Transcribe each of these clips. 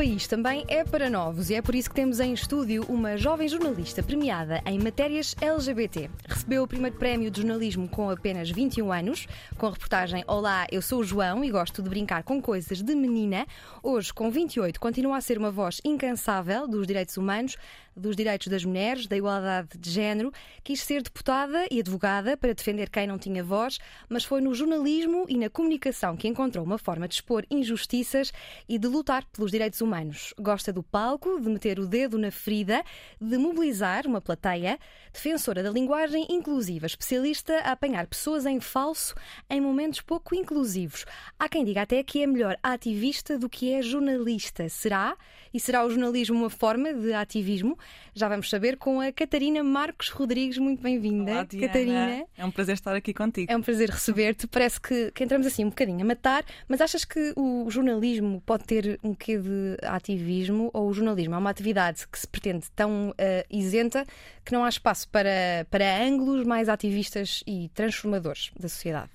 País também é para novos e é por isso que temos em estúdio uma jovem jornalista premiada em matérias LGBT. Recebeu o primeiro prémio de jornalismo com apenas 21 anos, com a reportagem Olá, eu sou o João e gosto de brincar com coisas de menina. Hoje, com 28, continua a ser uma voz incansável dos direitos humanos, dos direitos das mulheres, da igualdade de género. Quis ser deputada e advogada para defender quem não tinha voz, mas foi no jornalismo e na comunicação que encontrou uma forma de expor injustiças e de lutar pelos direitos humanos. Gosta do palco, de meter o dedo na ferida, de mobilizar uma plateia, defensora da linguagem inclusiva, especialista a apanhar pessoas em falso em momentos pouco inclusivos. Há quem diga até que é melhor ativista do que é jornalista. Será? E será o jornalismo uma forma de ativismo? Já vamos saber com a Catarina Marcos Rodrigues. Muito bem-vinda, Catarina. É um prazer estar aqui contigo. É um prazer receber-te. Parece que, que, entramos assim um bocadinho a matar, mas achas que o jornalismo pode ter um quê de ativismo ou o jornalismo é uma atividade que se pretende tão uh, isenta que não há espaço para, para ângulos mais ativistas e transformadores da sociedade?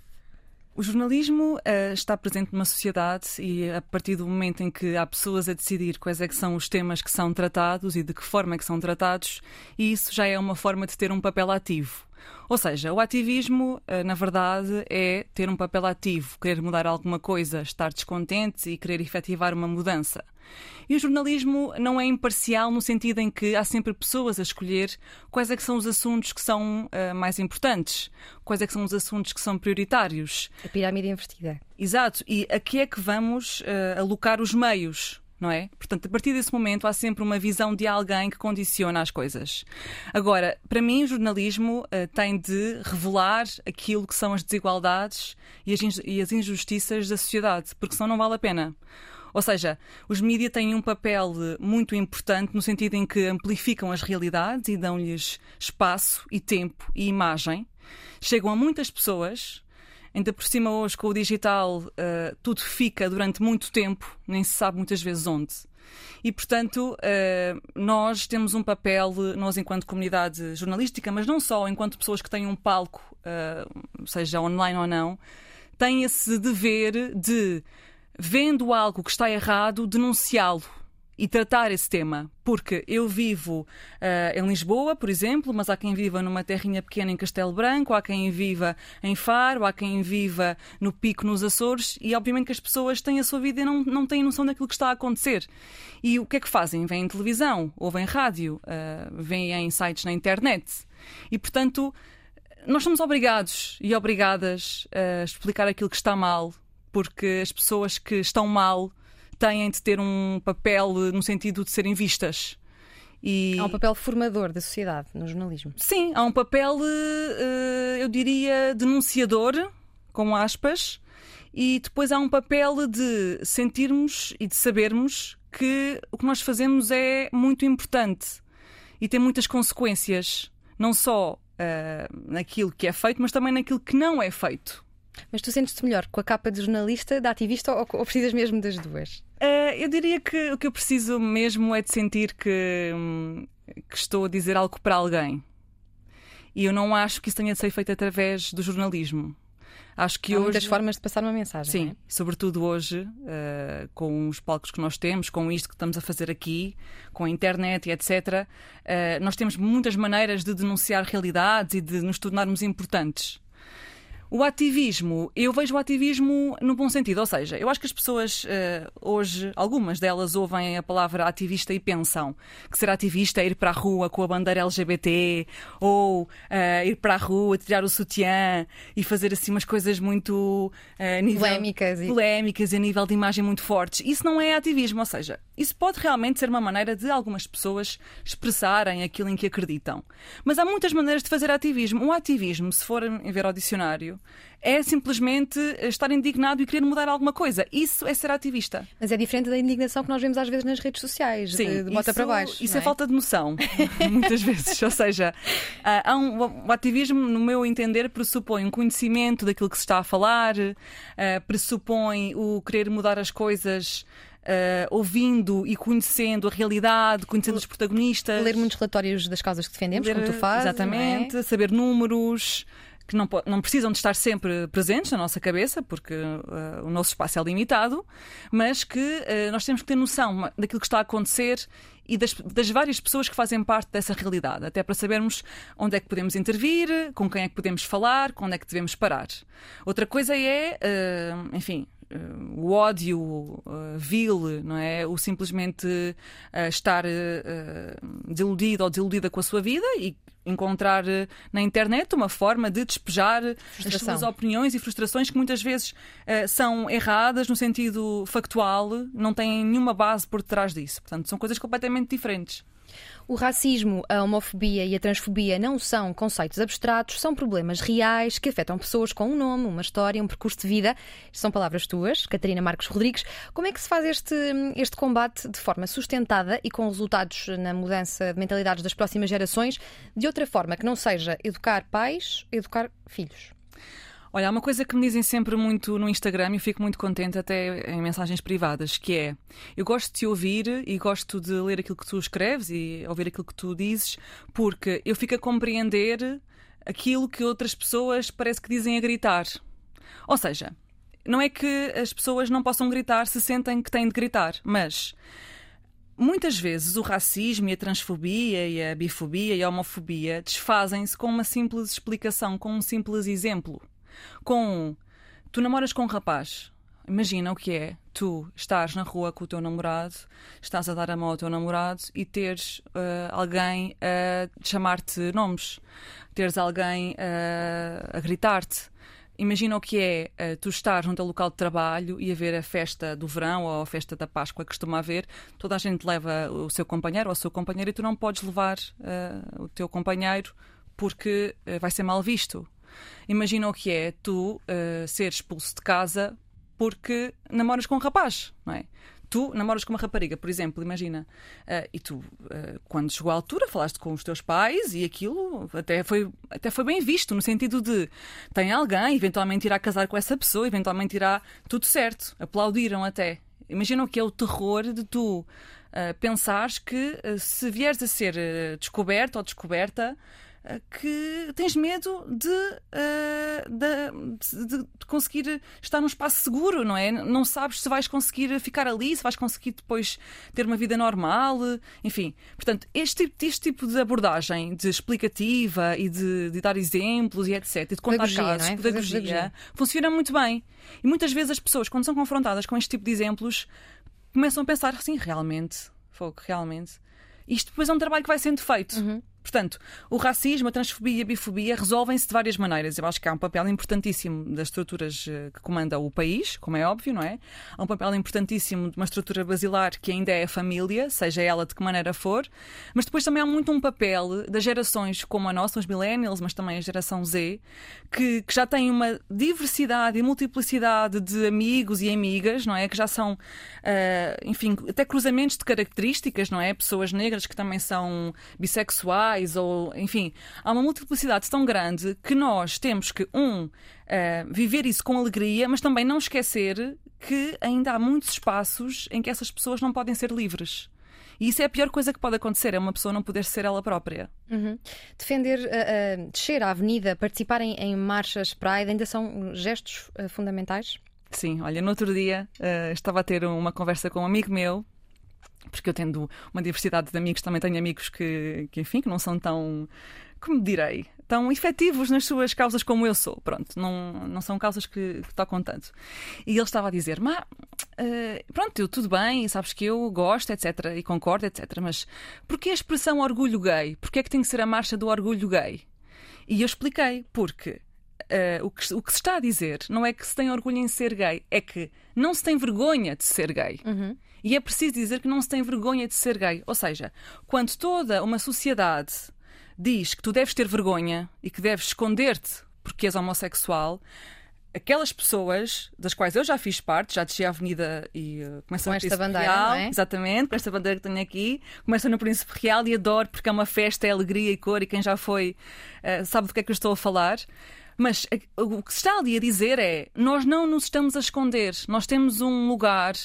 O jornalismo uh, está presente numa sociedade e a partir do momento em que há pessoas a decidir quais é que são os temas que são tratados e de que forma é que são tratados, isso já é uma forma de ter um papel ativo. Ou seja, o ativismo, eh, na verdade, é ter um papel ativo, querer mudar alguma coisa, estar descontente e querer efetivar uma mudança. E o jornalismo não é imparcial no sentido em que há sempre pessoas a escolher quais é que são os assuntos que são uh, mais importantes, quais é que são os assuntos que são prioritários. A pirâmide invertida. Exato. E a que é que vamos uh, alocar os meios? não é? Portanto, a partir desse momento há sempre uma visão de alguém que condiciona as coisas. Agora, para mim, o jornalismo uh, tem de revelar aquilo que são as desigualdades e as, e as injustiças da sociedade, porque senão não vale a pena. Ou seja, os mídias têm um papel muito importante no sentido em que amplificam as realidades e dão-lhes espaço e tempo e imagem. Chegam a muitas pessoas, Ainda por cima, hoje, com o digital, uh, tudo fica durante muito tempo, nem se sabe muitas vezes onde. E, portanto, uh, nós temos um papel, nós enquanto comunidade jornalística, mas não só, enquanto pessoas que têm um palco, uh, seja online ou não, têm esse dever de, vendo algo que está errado, denunciá-lo e tratar esse tema. Porque eu vivo uh, em Lisboa, por exemplo, mas há quem viva numa terrinha pequena em Castelo Branco, há quem viva em Faro, há quem viva no Pico, nos Açores, e obviamente que as pessoas têm a sua vida e não, não têm noção daquilo que está a acontecer. E o que é que fazem? Vêm em televisão, ouvem rádio, uh, vêm em sites na internet. E, portanto, nós somos obrigados e obrigadas a explicar aquilo que está mal, porque as pessoas que estão mal têm de ter um papel no sentido de serem vistas. E... Há um papel formador da sociedade no jornalismo. Sim, há um papel, eh, eu diria, denunciador, com aspas, e depois há um papel de sentirmos e de sabermos que o que nós fazemos é muito importante e tem muitas consequências, não só uh, naquilo que é feito, mas também naquilo que não é feito. Mas tu sentes-te melhor com a capa de jornalista, de ativista ou, ou precisas mesmo das duas? Uh, eu diria que o que eu preciso mesmo é de sentir que, hum, que estou a dizer algo para alguém. E eu não acho que isso tenha de ser feito através do jornalismo. Acho que Há hoje... muitas formas de passar uma mensagem. Sim, é? sobretudo hoje, uh, com os palcos que nós temos, com isto que estamos a fazer aqui, com a internet e etc., uh, nós temos muitas maneiras de denunciar realidades e de nos tornarmos importantes. O ativismo, eu vejo o ativismo no bom sentido, ou seja, eu acho que as pessoas uh, hoje, algumas delas ouvem a palavra ativista e pensam que ser ativista é ir para a rua com a bandeira LGBT ou uh, ir para a rua, tirar o sutiã e fazer assim umas coisas muito uh, nível, polémicas, e... polémicas e a nível de imagem muito fortes. Isso não é ativismo, ou seja, isso pode realmente ser uma maneira de algumas pessoas expressarem aquilo em que acreditam. Mas há muitas maneiras de fazer ativismo. O ativismo, se for em ver ao dicionário, é simplesmente estar indignado e querer mudar alguma coisa. Isso é ser ativista. Mas é diferente da indignação que nós vemos às vezes nas redes sociais, Sim, de, de bota para baixo. Isso não é? falta de noção, muitas vezes. Ou seja, há um, o ativismo, no meu entender, pressupõe um conhecimento daquilo que se está a falar, ah, pressupõe o querer mudar as coisas Uh, ouvindo e conhecendo a realidade, conhecendo os protagonistas. Ler muitos relatórios das causas que defendemos, Ler, como tu fazes. Exatamente, é? saber números. Que não, não, precisam de estar sempre presentes na nossa cabeça, porque uh, o nosso espaço é limitado, mas que uh, nós temos que ter noção daquilo que está a acontecer e das, das, várias pessoas que fazem parte dessa realidade, até para sabermos onde é que podemos intervir, com quem é que podemos falar, quando é que devemos parar. Outra coisa é, uh, enfim, o ódio uh, vil, não é? O simplesmente uh, estar desiludido ou desiludida com a sua vida e encontrar na internet uma forma de despejar Frustração. as suas opiniões e frustrações que muitas vezes são erradas no sentido factual, não têm nenhuma base por detrás disso. Portanto, são coisas completamente diferentes. O racismo, a homofobia e a transfobia não são conceitos abstratos, são problemas reais que afetam pessoas com um nome, uma história, um percurso de vida. Estas são palavras tuas, Catarina Marcos Rodrigues. Como é que se faz este, este combate de forma sustentada e com resultados na mudança de mentalidades das próximas gerações, de outra forma que não seja educar pais, educar filhos? Olha, há uma coisa que me dizem sempre muito no Instagram e eu fico muito contente até em mensagens privadas, que é eu gosto de te ouvir e gosto de ler aquilo que tu escreves e ouvir aquilo que tu dizes, porque eu fico a compreender aquilo que outras pessoas parece que dizem a gritar. Ou seja, não é que as pessoas não possam gritar se sentem que têm de gritar, mas Muitas vezes o racismo e a transfobia e a bifobia e a homofobia desfazem-se com uma simples explicação, com um simples exemplo com tu namoras com um rapaz. Imagina o que é tu estás na rua com o teu namorado, estás a dar a mão ao teu namorado e teres uh, alguém a chamar-te nomes, teres alguém uh, a gritar-te. Imagina o que é uh, tu estar junto ao local de trabalho e haver a festa do verão ou a festa da Páscoa que costuma haver. Toda a gente leva o seu companheiro ou a sua companheira e tu não podes levar o teu companheiro porque vai ser mal visto. Imagina o que é tu uh, ser expulso de casa porque namoras com um rapaz, não é? Tu namoras com uma rapariga, por exemplo, imagina. Uh, e tu, uh, quando chegou a altura, falaste com os teus pais e aquilo até foi, até foi bem visto, no sentido de tem alguém, eventualmente irá casar com essa pessoa, eventualmente irá tudo certo. Aplaudiram até. Imagina o que é o terror de tu uh, pensares que se vieres a ser descoberto ou descoberta, que tens medo de, uh, de, de, conseguir estar num espaço seguro, não é? Não sabes se vais conseguir ficar ali, se vais conseguir depois ter uma vida normal, enfim. Portanto, este tipo, este tipo de abordagem de explicativa e de, de dar exemplos e etc, e de contar pedagogia, casos, é? pedagogia, pedagogia, funciona muito bem. E muitas vezes as pessoas, quando são confrontadas com este tipo de exemplos, começam a pensar assim, realmente, fogo, realmente. Isto depois é um trabalho que vai sendo feito. Uhum. Portanto, o racismo, a transfobia e a bifobia resolvem-se de várias maneiras. Eu acho que há um papel importantíssimo das estruturas eh, que comandam o país, como é óbvio, não é? Há um papel importantíssimo de uma estrutura basilar que ainda é a família, seja ela de que maneira for, mas depois também há muito um papel das gerações como a nossa, os millennials, mas também a geração Z, que, que já têm uma diversidade e multiplicidade de amigos e amigas, não é? Que já são, uh, enfim, até cruzamentos de características, não é? Pessoas negras que também são bissexuais ou enfim, há uma multiplicidade tão grande que nós temos que, um, uh, viver isso com alegria, mas também não esquecer que ainda há muitos espaços em que essas pessoas não podem ser livres. E isso é a pior coisa que pode acontecer, é uma pessoa não poder ser ela própria. Uhum. Defender, uh, uh, descer à avenida, participar em, em marchas Pride, ainda são gestos uh, fundamentais? Sim, olha, no outro dia estava a ter uma conversa com um amigo meu porque eu tendo uma diversidade de amigos, também tenho amigos que, que enfim, que não são tão, como direi, tão efetivos nas suas causas como eu sou. Pronto, não, não são causas que, que tocam tanto. E ele estava a dizer, mas uh, pronto, eu tudo bem, sabes que eu gosto, etc, e concordo, etc, mas porquê a expressão orgulho gay? Porquê é que tem que ser a marcha do orgulho gay? E eu expliquei, porque Uh, o, que, o, que, se está a dizer não é que se tem orgulho em ser gay, é que não se tem vergonha de ser gay. Uhum. E é preciso dizer que não se tem vergonha de ser gay. Ou seja, quando toda uma sociedade diz que tu deves ter vergonha e que deves esconder-te porque és homossexual, aquelas pessoas das quais eu já fiz parte, já desci a avenida e uh, começo com no esta bandeira, Real, não é? exatamente, com esta bandeira que tenho aqui, começo no Príncipe Real e adoro porque é uma festa, é alegria e cor e quem já foi uh, sabe do que é que eu estou a falar. Mas uh, o que se está ali a dizer é: nós não nos estamos a esconder, nós temos um lugar,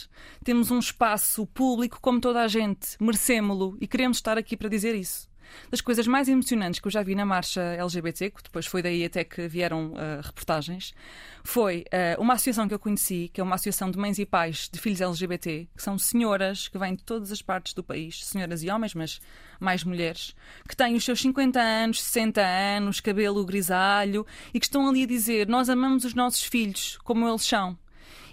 temos um espaço público como toda a gente, merecemos-lo e queremos estar aqui para dizer isso das coisas mais emocionantes que eu já vi na marcha LGBT, que depois foi daí até que vieram uh, reportagens, foi uh, uma associação que eu conheci, que é uma associação de mães e pais de filhos LGBT, que são senhoras que vêm de todas as partes do país, senhoras e homens, mas mais mulheres, que têm os seus 50 anos, 60 anos, cabelo grisalho e que estão ali a dizer: Nós amamos os nossos filhos como eles são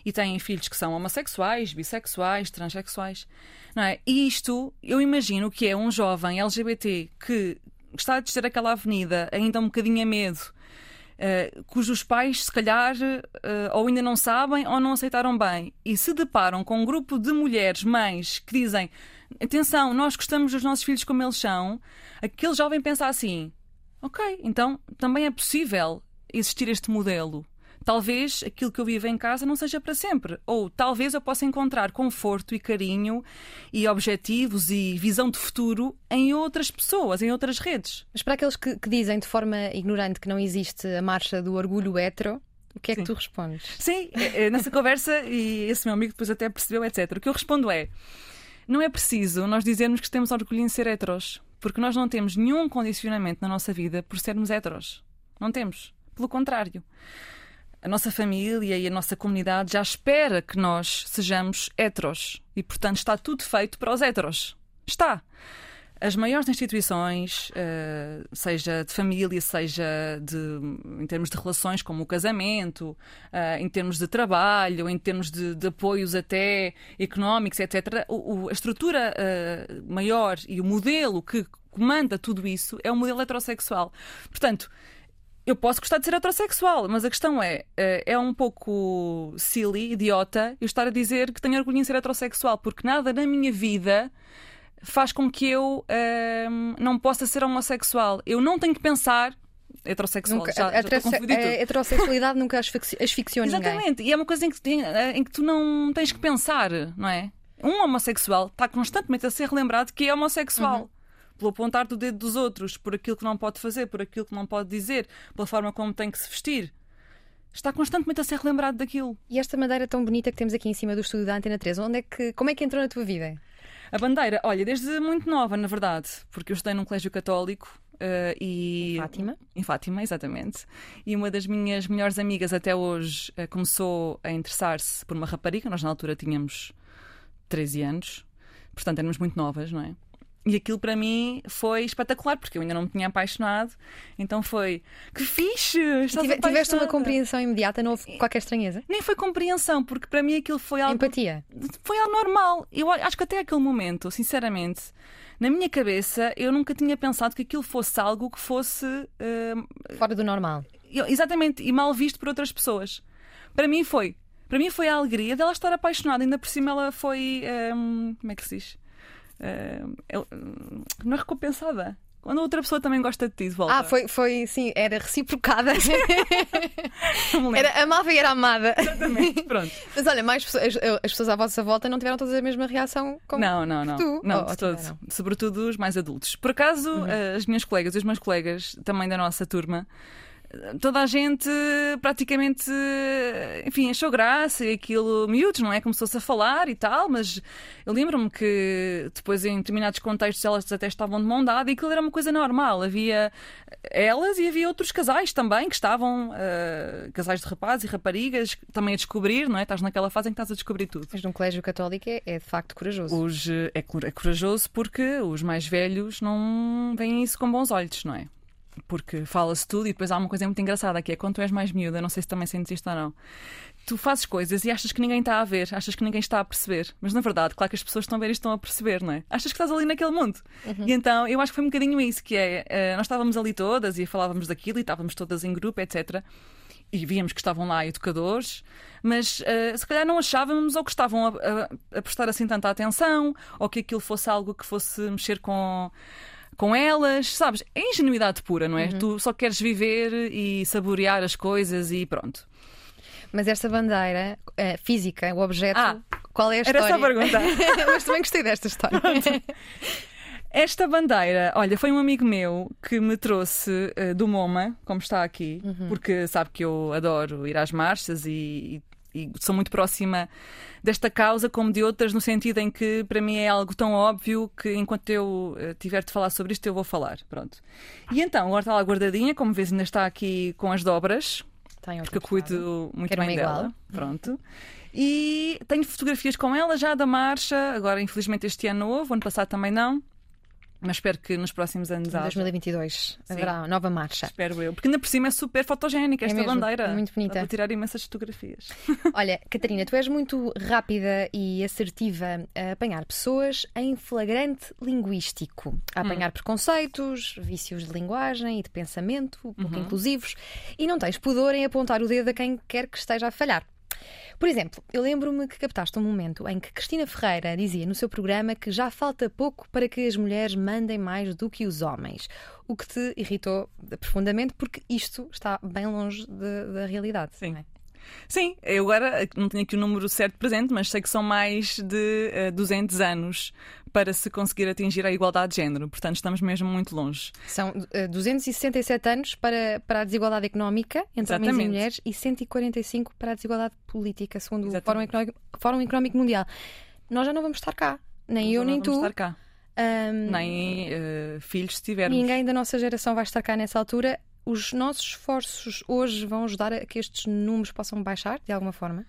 e têm filhos que são homossexuais, bissexuais, transexuais. Não é? E isto, eu imagino que é um jovem LGBT que está a descer aquela avenida ainda um bocadinho a medo, uh, cujos pais, se calhar, uh, ou ainda não sabem ou não aceitaram bem, e se deparam com um grupo de mulheres, mães, que dizem: atenção, nós gostamos dos nossos filhos como eles são, aquele jovem pensa assim: ok, então também é possível existir este modelo talvez aquilo que eu vivo em casa não seja para sempre. Ou talvez eu possa encontrar conforto e carinho e objetivos e visão de futuro em outras pessoas, em outras redes. Mas para aqueles que, que dizem de forma ignorante que não existe a marcha do orgulho hetero, o que é Sim. que tu respondes? Sim, é, é, nessa conversa, e esse meu amigo depois até percebeu, etc. O que eu respondo é: não é preciso nós dizermos que temos orgulho em ser heteros, porque nós não temos nenhum condicionamento na nossa vida por sermos heteros. Não temos. Pelo contrário. A nossa família e a nossa comunidade já espera que nós sejamos heteros. E, portanto, está tudo feito para os heteros. Está. As maiores instituições, eh, seja de família, seja de, em termos de relações como o casamento, eh, em termos de trabalho, em termos de, de apoios até económicos, etc., a estrutura eh, maior e o modelo que comanda tudo isso é o modelo heterossexual. Portanto, eu posso gostar de ser heterossexual, mas a questão é, eh, é um pouco silly, idiota, eu estar a dizer que tenho orgulho em ser heterossexual, porque nada na minha vida faz com que eu ehm, não possa ser homossexual. Eu não tenho que pensar heterossexual. Nunca- já, a, já a heterossexualidade nunca asfixi- asfixiou ninguém. Exatamente, e é uma coisa em que, em que tu não tens que pensar, não é? Um homossexual está constantemente a ser relembrado que é homossexual. Uhum. Pelo apontar do dedo dos outros, por aquilo que não pode fazer, por aquilo que não pode dizer, pela forma como tem que se vestir. Está constantemente a ser relembrado daquilo. E esta madeira tão bonita que temos aqui em cima do estúdio da Antena 3, onde é que, como é que entrou na tua vida? A bandeira, olha, desde muito nova, na verdade, porque eu estudei num colégio católico eh, e. Fátima? Em Fátima, exatamente. E uma das minhas melhores amigas até hoje eh, começou a interessar-se por uma rapariga. Nós na altura tínhamos 13 anos, portanto éramos muito novas, não é? E aquilo para mim foi espetacular, porque eu ainda não me tinha apaixonado. Então foi que fixe! Tive- tiveste uma apaixonada." compreensão imediata, não houve qualquer estranheza? Nem foi compreensão, porque para mim aquilo foi algo Empatia. foi algo normal. Eu acho que até aquele momento, sinceramente, na minha cabeça, eu nunca tinha pensado que aquilo fosse algo que fosse hum, Fora do normal. exatamente e mal visto por outras pessoas. Para mim foi. Para mim foi a alegria dela estar apaixonada. Ainda por cima ela foi. hum, como é que se diz? Hum, não é recompensada. Quando outra pessoa também gosta de ti, de volta. Ah, foi, foi sim, era reciprocada. Era amava e era amada. Exatamente, pronto. Mas olha, mais pessoas, as, as pessoas à vossa volta não tiveram todas a mesma reação como Não, não, não. tu. Não, Ou- de ou todo. tiveram? Sobretudo os mais adultos. Por acaso, Uhum. as minhas colegas e os meus colegas, também da nossa turma, toda a gente praticamente, enfim, achou graça e aquilo, miúdos, não é? Começou-se a falar e tal, mas eu lembro-me que depois, em determinados contextos, elas até estavam de mão dada e aquilo era uma coisa normal. Havia elas e havia outros casais também que estavam, eh, casais de rapazes e raparigas, também a descobrir, não é? Estás naquela fase em que estás a descobrir tudo. Mas num colégio católico é, é de facto corajoso. Os, eh, é, é corajoso porque os mais velhos não veem isso com bons olhos, não é? Porque fala-se tudo e depois há uma coisa muito engraçada que é quando tu és mais miúda, não sei se também sentes isto ou não. Tu fazes coisas e achas que ninguém está a ver, achas que ninguém está a perceber. Mas na verdade, claro que as pessoas estão a ver e estão a perceber, não é? Achas que estás ali naquele mundo. Uhum. E então eu acho que foi um bocadinho isso, que é uh, nós estávamos ali todas e falávamos daquilo e estávamos todas em grupo, etc e víamos que estavam lá educadores, mas uh, se calhar não achávamos ou que estavam a, a, a, prestar assim tanta atenção, ou que aquilo fosse algo que fosse mexer com, com elas, sabes? É ingenuidade pura, não é? Uhum. Tu só queres viver e saborear as coisas e pronto. Mas esta bandeira uh, física, o objeto, ah, qual é a história? Era essa a pergunta. mas também gostei desta história. Esta bandeira, olha, foi um amigo meu que me trouxe uh, do MoMA, como está aqui, uhum. porque sabe que eu adoro ir às marchas e, e, e, sou muito próxima desta causa, como de outras, no sentido em que para mim é algo tão óbvio que enquanto eu uh, tiver de falar sobre isto, eu vou falar. Pronto. E então, agora está lá guardadinha, como vês, ainda está aqui com as dobras, porque eu cuido muito Quero bem dela. Pronto. E tenho fotografias com ela já da marcha, agora infelizmente este ano novo, ano passado também não. Mas espero que nos próximos anos Em 2022 Sim. haverá nova marcha. Espero eu. Porque ainda por cima é super fotogénica esta é mesmo, bandeira. Muito bonita. Vou tirar imensas fotografias. Olha, Catarina, tu és muito rápida e assertiva a apanhar pessoas em flagrante linguístico. A apanhar hum. preconceitos, vícios de linguagem e de pensamento, pouco uhum. inclusivos. E não tens pudor em apontar o dedo a quem quer que esteja a falhar. Por exemplo, eu lembro-me que captaste um momento em que Cristina Ferreira dizia no seu programa que já falta pouco para que as mulheres mandem mais do que os homens, o que te irritou profundamente porque isto está bem longe da realidade. Sim. É? Sim, eu agora não tenho aqui o número certo presente, mas sei que são mais de uh, eh, 200 anos para se conseguir atingir a igualdade de género. Portanto, estamos mesmo muito longe. São uh, eh, 267 anos para, para a desigualdade económica entre Exatamente. homens e mulheres e 145 para a desigualdade política, segundo Exatamente. o Fórum Económico, Fórum Económico Mundial. Nós já não vamos estar cá, nem Nós eu nem tu. Estar cá. Um, nem uh, filhos se tivermos. Ninguém da nossa geração vai estar cá nessa altura os nossos esforços hoje vão ajudar a que estes números possam baixar de alguma forma?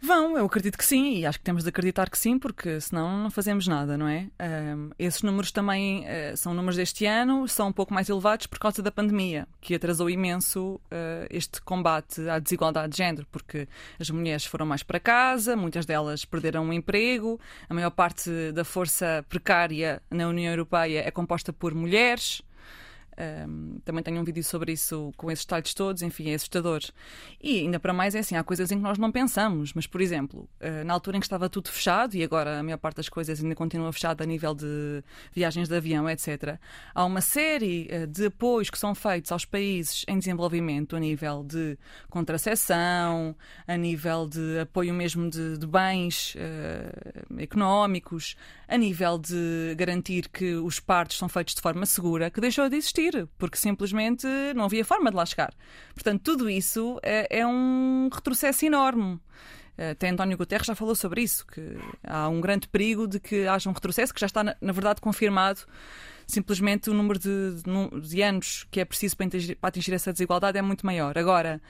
Vão, eu acredito que sim, e acho que temos de acreditar que sim, porque senão não fazemos nada, não é? Um, esses números também uh, são números deste ano, são um pouco mais elevados por causa da pandemia, que atrasou imenso uh, este combate à desigualdade de género, porque as mulheres foram mais para casa, muitas delas perderam o emprego, a maior parte da força precária na União Europeia é composta por mulheres. Um, também tenho um vídeo sobre isso com esses detalhes todos, enfim, é assustador. E ainda para mais é assim, há coisas em que nós não pensamos, mas por exemplo, uh, na altura em que estava tudo fechado, e agora a maior parte das coisas ainda continua fechada a nível de viagens de avião, etc., há uma série uh, de apoios que são feitos aos países em desenvolvimento a nível de contracepção, a nível de apoio mesmo de, de bens uh, económicos, a nível de garantir que os partos são feitos de forma segura, que deixou de existir porque simplesmente não havia forma de lá chegar. Portanto, tudo isso é, é um retrocesso enorme. Até António Guterres já falou sobre isso, que há um grande perigo de que haja um retrocesso, que já está, na, verdade, confirmado. Simplesmente o número de, de anos que é preciso para atingir, para atingir, essa desigualdade é muito maior. Agora,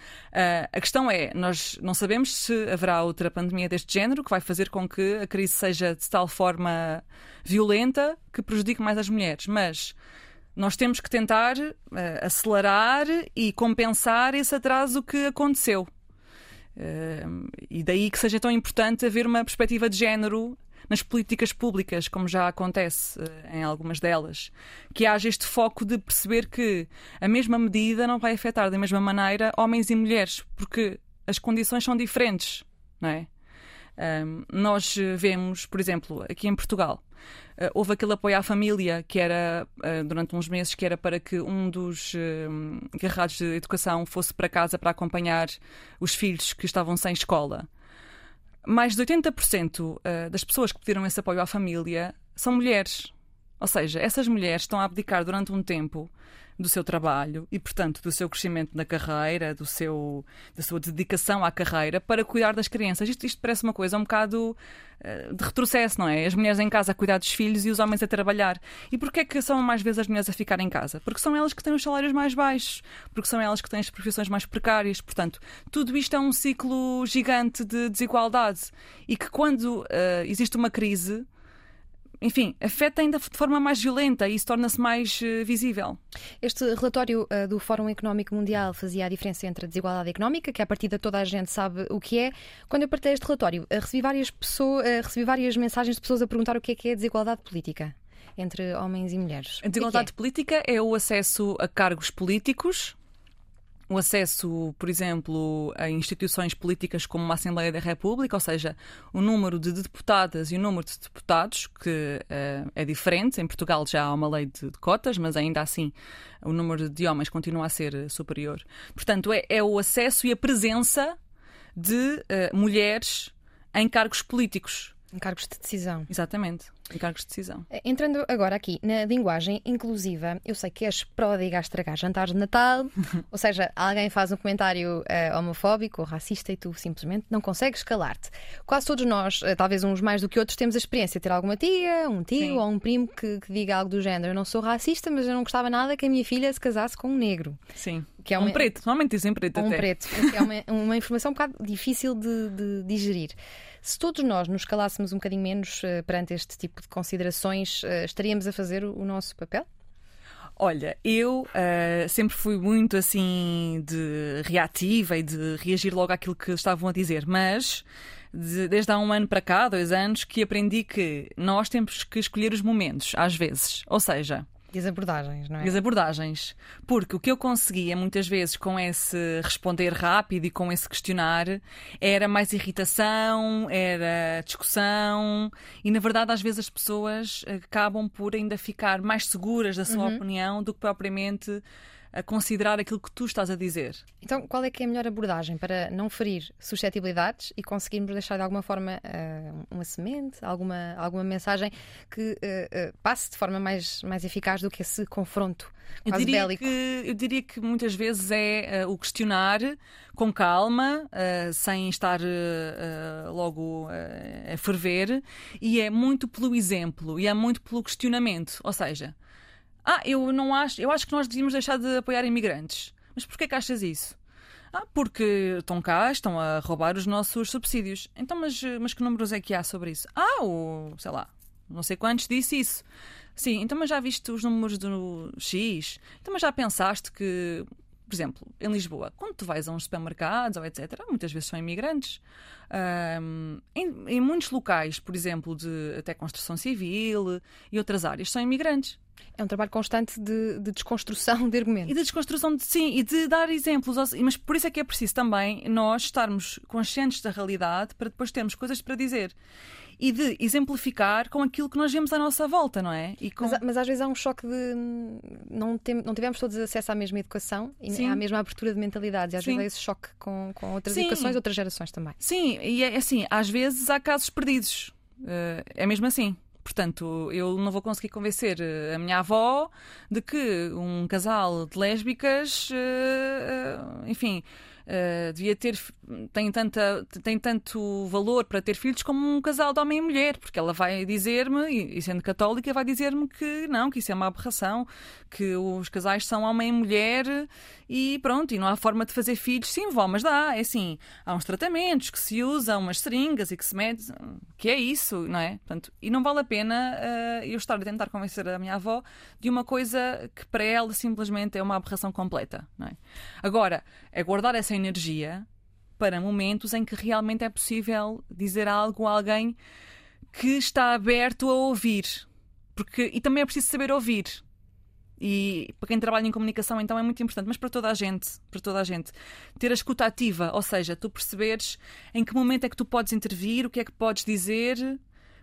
a questão é: nós não sabemos se haverá outra pandemia deste género que vai fazer com que a crise seja de tal forma violenta que prejudique mais as mulheres. Mas nós temos que tentar uh, acelerar e compensar esse atraso que aconteceu. Uh, e daí que seja tão importante haver uma perspectiva de género nas políticas públicas, como já acontece uh, em algumas delas. Que haja este foco de perceber que a mesma medida não vai afetar da mesma maneira homens e mulheres, porque as condições são diferentes, não é? Nós vemos, por exemplo, aqui em Portugal, houve aquele apoio à família que era, uh, durante uns meses, que era para que um dos uh, encarregados de educação fosse para casa para acompanhar os filhos que estavam sem escola. Mais de 80% das pessoas que pediram esse apoio à família são mulheres. Ou seja, essas mulheres estão a abdicar durante um tempo do seu trabalho e, portanto, do seu crescimento na carreira, do seu, da sua dedicação à carreira para cuidar das crianças. Isto, isto parece uma coisa um bocado uh, de retrocesso, não é? As mulheres em casa a cuidar dos filhos e os homens a trabalhar. E porquê é que são mais vezes as mulheres a ficar em casa? Porque são elas que têm os salários mais baixos, porque são elas que têm as profissões mais precárias. Portanto, tudo isto é um ciclo gigante de desigualdade e que quando uh, existe uma crise enfim, afeta ainda de forma mais violenta e isso torna-se mais uh, visível. Este relatório uh, do Fórum Económico Mundial fazia a diferença entre a desigualdade económica, que a partir de toda a gente sabe o que é. Quando eu partilhei este relatório, uh, recebi, várias pessoas, recebi várias mensagens de pessoas a perguntar o que é que é desigualdade política entre homens e mulheres. A desigualdade é? política é o acesso a cargos políticos o acesso, por exemplo, a instituições políticas como a Assembleia da República, ou seja, o número de deputadas e o número de deputados, que uh, é diferente. Em Portugal já há uma lei de, de, cotas, mas ainda assim o número de homens continua a ser superior. Portanto, é, é o acesso e a presença de uh, mulheres em cargos políticos. Em cargos de decisão. Exatamente em cargos de decisão. Eh, entrando agora aqui na linguagem inclusiva, eu sei que és pródiga a estragar jantares de Natal, ou seja, alguém faz um comentário uh, homofóbico ou racista e tu simplesmente não consegues calar-te. Quase todos nós, uh, talvez uns mais do que outros, temos a experiência de ter alguma tia, um tio Sim. ou um primo que, que, diga algo do género. Eu não sou racista, mas eu não gostava nada que a minha filha se casasse com um negro. Sim. Que é uma... Um preto, normalmente dizem preto um até. Um preto, que é uma, uma informação um bocado difícil de, de digerir. Se todos nós nos calássemos um bocadinho menos uh, perante este tipo de considerações, uh, estaríamos a fazer o, o nosso papel? Olha, eu uh, sempre fui muito assim de reativa e de reagir logo àquilo que estavam a dizer, mas de, desde há um ano para cá, dois anos, que aprendi que nós temos que escolher os momentos, às vezes. Ou seja, e as abordagens, não é? E as abordagens. Porque o que eu conseguia muitas vezes com esse responder rápido e com esse questionar era mais irritação, era discussão e na verdade às vezes as pessoas acabam por ainda ficar mais seguras da sua uhum. opinião do que propriamente a considerar aquilo que tu estás a dizer. Então, qual é que é a melhor abordagem para não ferir suscetibilidades e conseguirmos deixar de alguma forma uh, uma semente, alguma, alguma mensagem que uh, uh, passe de forma mais, mais eficaz do que esse confronto eu quase diria bélico? Que, eu diria que muitas vezes é o questionar com calma, sem estar logo a ferver, e é muito pelo exemplo e é muito pelo questionamento. Ou seja, ah, eu não acho, eu acho que nós devíamos deixar de apoiar imigrantes. Mas porquê que achas isso? Ah, porque estão cá, estão a roubar os nossos subsídios. Então, mas, mas que números é que há sobre isso? Ah, o, sei lá, não sei quantos disse isso. Sim, então mas já viste os números do X? Então mas já pensaste que, por exemplo, em Lisboa, quando tu vais a uns supermercados ou etc., muitas vezes são imigrantes. Um, em, em muitos locais, por exemplo, de até construção civil e outras áreas, são imigrantes. É um trabalho constante de, de, desconstrução de argumentos. E de desconstrução, de, sim, e de dar exemplos. Mas por isso é que é preciso também nós estarmos conscientes da realidade para depois termos coisas para dizer. E de exemplificar com aquilo que nós vemos à nossa volta, não é? Com... Mas, mas, às vezes há um choque de. Não, tem, não tivemos todos acesso à mesma educação e sim. à mesma abertura de mentalidades. E às sim. vezes há esse choque com, com outras sim. educações, outras gerações também. Sim, e é assim, às vezes há casos perdidos. Uh, é mesmo assim. Portanto, eu não vou conseguir convencer eh, a minha avó de que um casal de lésbicas, eh, eh, enfim, uh, devia ter tem, tanta, tem tanto valor para ter filhos como um casal de homem e mulher, porque ela vai dizer-me, e sendo católica, vai dizer-me que não, que isso é uma aberração, que os casais são homem e mulher e pronto, e não há forma de fazer filhos. Sim, vó, mas dá, é assim, há uns tratamentos que se usam, umas seringas e que se mede, que é isso, não é? Portanto, e não vale a pena uh, eu estar a tentar convencer a minha avó de uma coisa que para ela simplesmente é uma aberração completa, não é? Agora, é guardar essa energia para momentos em que realmente é possível dizer algo a alguém que está aberto a ouvir. Porque, e também é preciso saber ouvir. E para quem trabalha em comunicação, então é muito importante, mas para toda a gente, para toda a gente, ter a escuta ativa, ou seja, tu perceberes em que momento é que tu podes intervir, o que é que podes dizer,